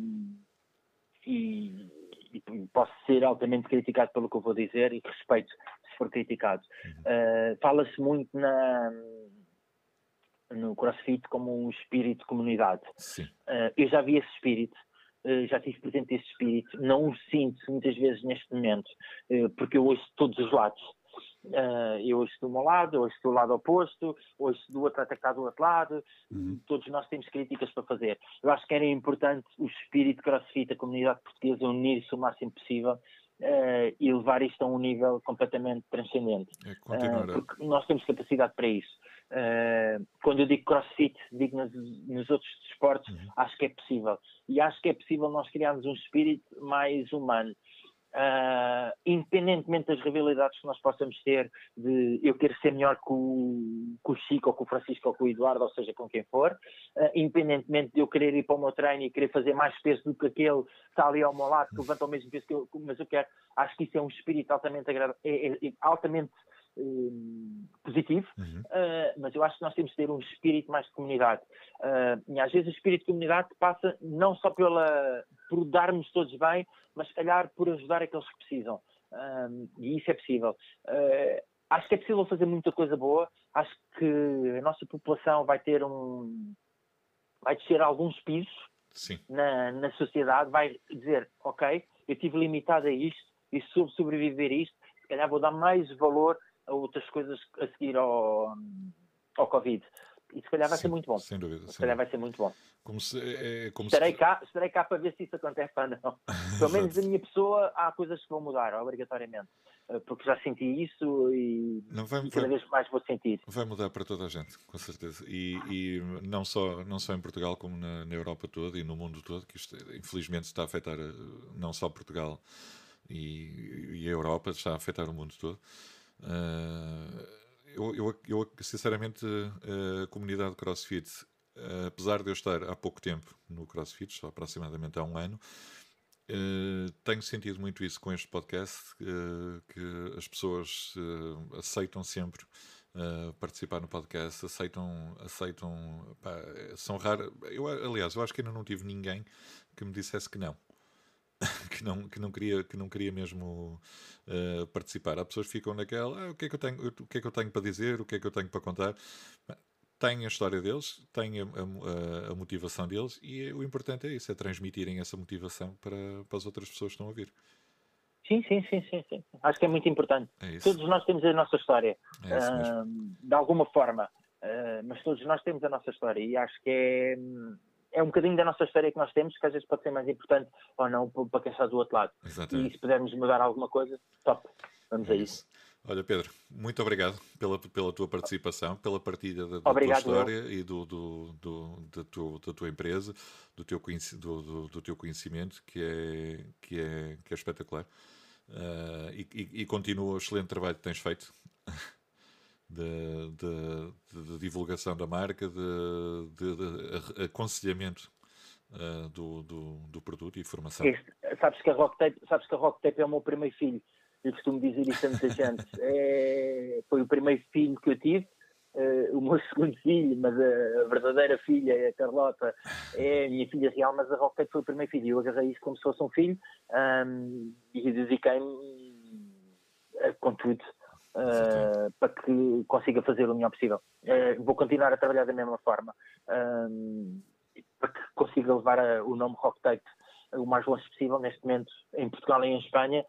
e, e, posso ser altamente criticado pelo que eu vou dizer e respeito se for criticado. Uhum. Uh, Fala-se muito na no CrossFit como um espírito de comunidade. Uh, eu já vi esse espírito, uh, já tive presente esse espírito, não o sinto muitas vezes neste momento, uh, porque eu ouço todos os lados. eu ouço do meu lado, ouço do lado oposto, ouço do outro atacar do outro lado, uhum. todos nós temos críticas para fazer. Eu acho que era importante o espírito CrossFit, a comunidade portuguesa, unir-se o máximo possível Uh, e levar isto a um nível completamente transcendente. É uh, porque nós temos capacidade para isso. Uh, quando eu digo crossfit, digo nos, nos outros esportes, uhum. acho que é possível. E acho que é possível nós criarmos um espírito mais humano. Uh, independentemente das rivalidades que nós possamos ter, de eu quero ser melhor que o, que o Chico, ou com o Francisco, ou com o Eduardo, ou seja, com quem for, uh, independentemente de eu querer ir para o meu treino e querer fazer mais peso do que aquele que está ali ao meu lado, que levanta o mesmo peso que eu, mas eu quero, acho que isso é um espírito altamente agradável, é, é, é altamente um, positivo, uhum. uh, mas eu acho que nós temos de ter um espírito mais de comunidade. Uh, e às vezes o espírito de comunidade passa não só pela, por darmos todos bem, mas se calhar por ajudar aqueles que precisam. Um, e isso é possível. Uh, acho que é possível fazer muita coisa boa. Acho que a nossa população vai ter um. vai descer alguns pisos na, na sociedade, vai dizer, ok, eu estive limitado a isto e soube sobreviver a isto, se calhar vou dar mais valor outras coisas a seguir ao, ao Covid. E se calhar vai Sim, ser muito bom. Sem dúvida. Se calhar vai ser muito bom. Como se, é, é como estarei, se... cá, estarei cá para ver se isso acontece ou não. [laughs] Pelo menos a minha pessoa, há coisas que vão mudar, obrigatoriamente. Eh, porque já senti isso e, não vai, e cada vai, vez mais vou sentir. Vai mudar para toda a gente, com certeza. E, e não, só, não só em Portugal, como na, na, Europa toda e no mundo todo, que isto infelizmente está a afetar eh, não só Portugal e, e a Europa, está a afetar o mundo todo. Uh, eu, eu, eu, sinceramente, a comunidade CrossFit, apesar de eu estar há pouco tempo no CrossFit, só aproximadamente há um ano, uh, tenho sentido muito isso com este podcast, que as pessoas aceitam sempre participar no podcast, aceitam, aceitam, pá, são raras. Eu, aliás, eu acho que ainda não tive ninguém que me dissesse que não. Que não, que não, queria, que não queria mesmo uh, participar. Há pessoas que ficam naquela, ah, o, que é que eu tenho, o que é que eu tenho para dizer, o que é que eu tenho para contar. Têm a história deles, têm a, a, a, motivação deles e o importante é isso, é transmitirem essa motivação para, para as outras pessoas que estão a ouvir. Sim, sim, sim, sim, sim. Acho que é muito importante. É todos nós temos a nossa história, é uh, de alguma forma, uh, mas todos nós temos a nossa história e acho que é é um bocadinho da nossa história que nós temos, que às vezes pode ser mais importante ou não para quem está do outro lado. Exatamente. E se pudermos mudar alguma coisa, top. Vamos é a isso. Olha, Pedro, muito obrigado pela, pela tua participação, pela partilha da, da tua história eu. e do, do, do, da, tua, da tua empresa, do teu, do, do, teu conhecimento, que é, que é, que é espetacular. Uh, e, e, e continua o excelente trabalho que tens feito. [laughs] de, de, de, divulgação da marca, de, de aconselhamento uh, do, do, do, produto e formação. Este, sabes, que a Rock Tape, sabes que a Rock Tape é o meu primeiro filho. Eu costumo dizer isso a muita gente. [laughs] É, foi o primeiro filho que eu tive. Uh, o meu [laughs] segundo filho, mas a, a, verdadeira filha, a Carlota, é a minha filha real, mas a Rock Tape foi o primeiro filho. Eu agarrei isso como se fosse um filho um, e dediquei-me com tudo uh, para que consiga fazer o melhor possível. Uh, vou continuar a trabalhar da mesma forma uh, para que consiga levar a, o nome Rock Tape o mais longe possível, neste momento em Portugal e em Espanha,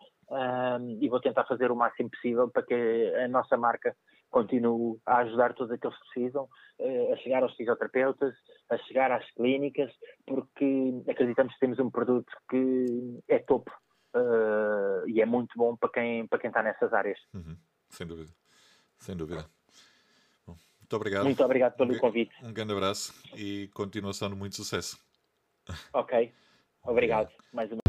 e vou tentar fazer o máximo possível para que a nossa marca continue a ajudar todos aqueles que precisam, a chegar aos fisioterapeutas, a chegar às clínicas, porque acreditamos que temos um produto que é topo uh, e é muito bom para quem, para quem está nessas áreas. Uhum sem dúvida. Sem dúvida. Bom, muito obrigado. Muito obrigado pelo um, convite. Um grande abraço e continuação de muito sucesso. Ok. Obrigado. Mais uma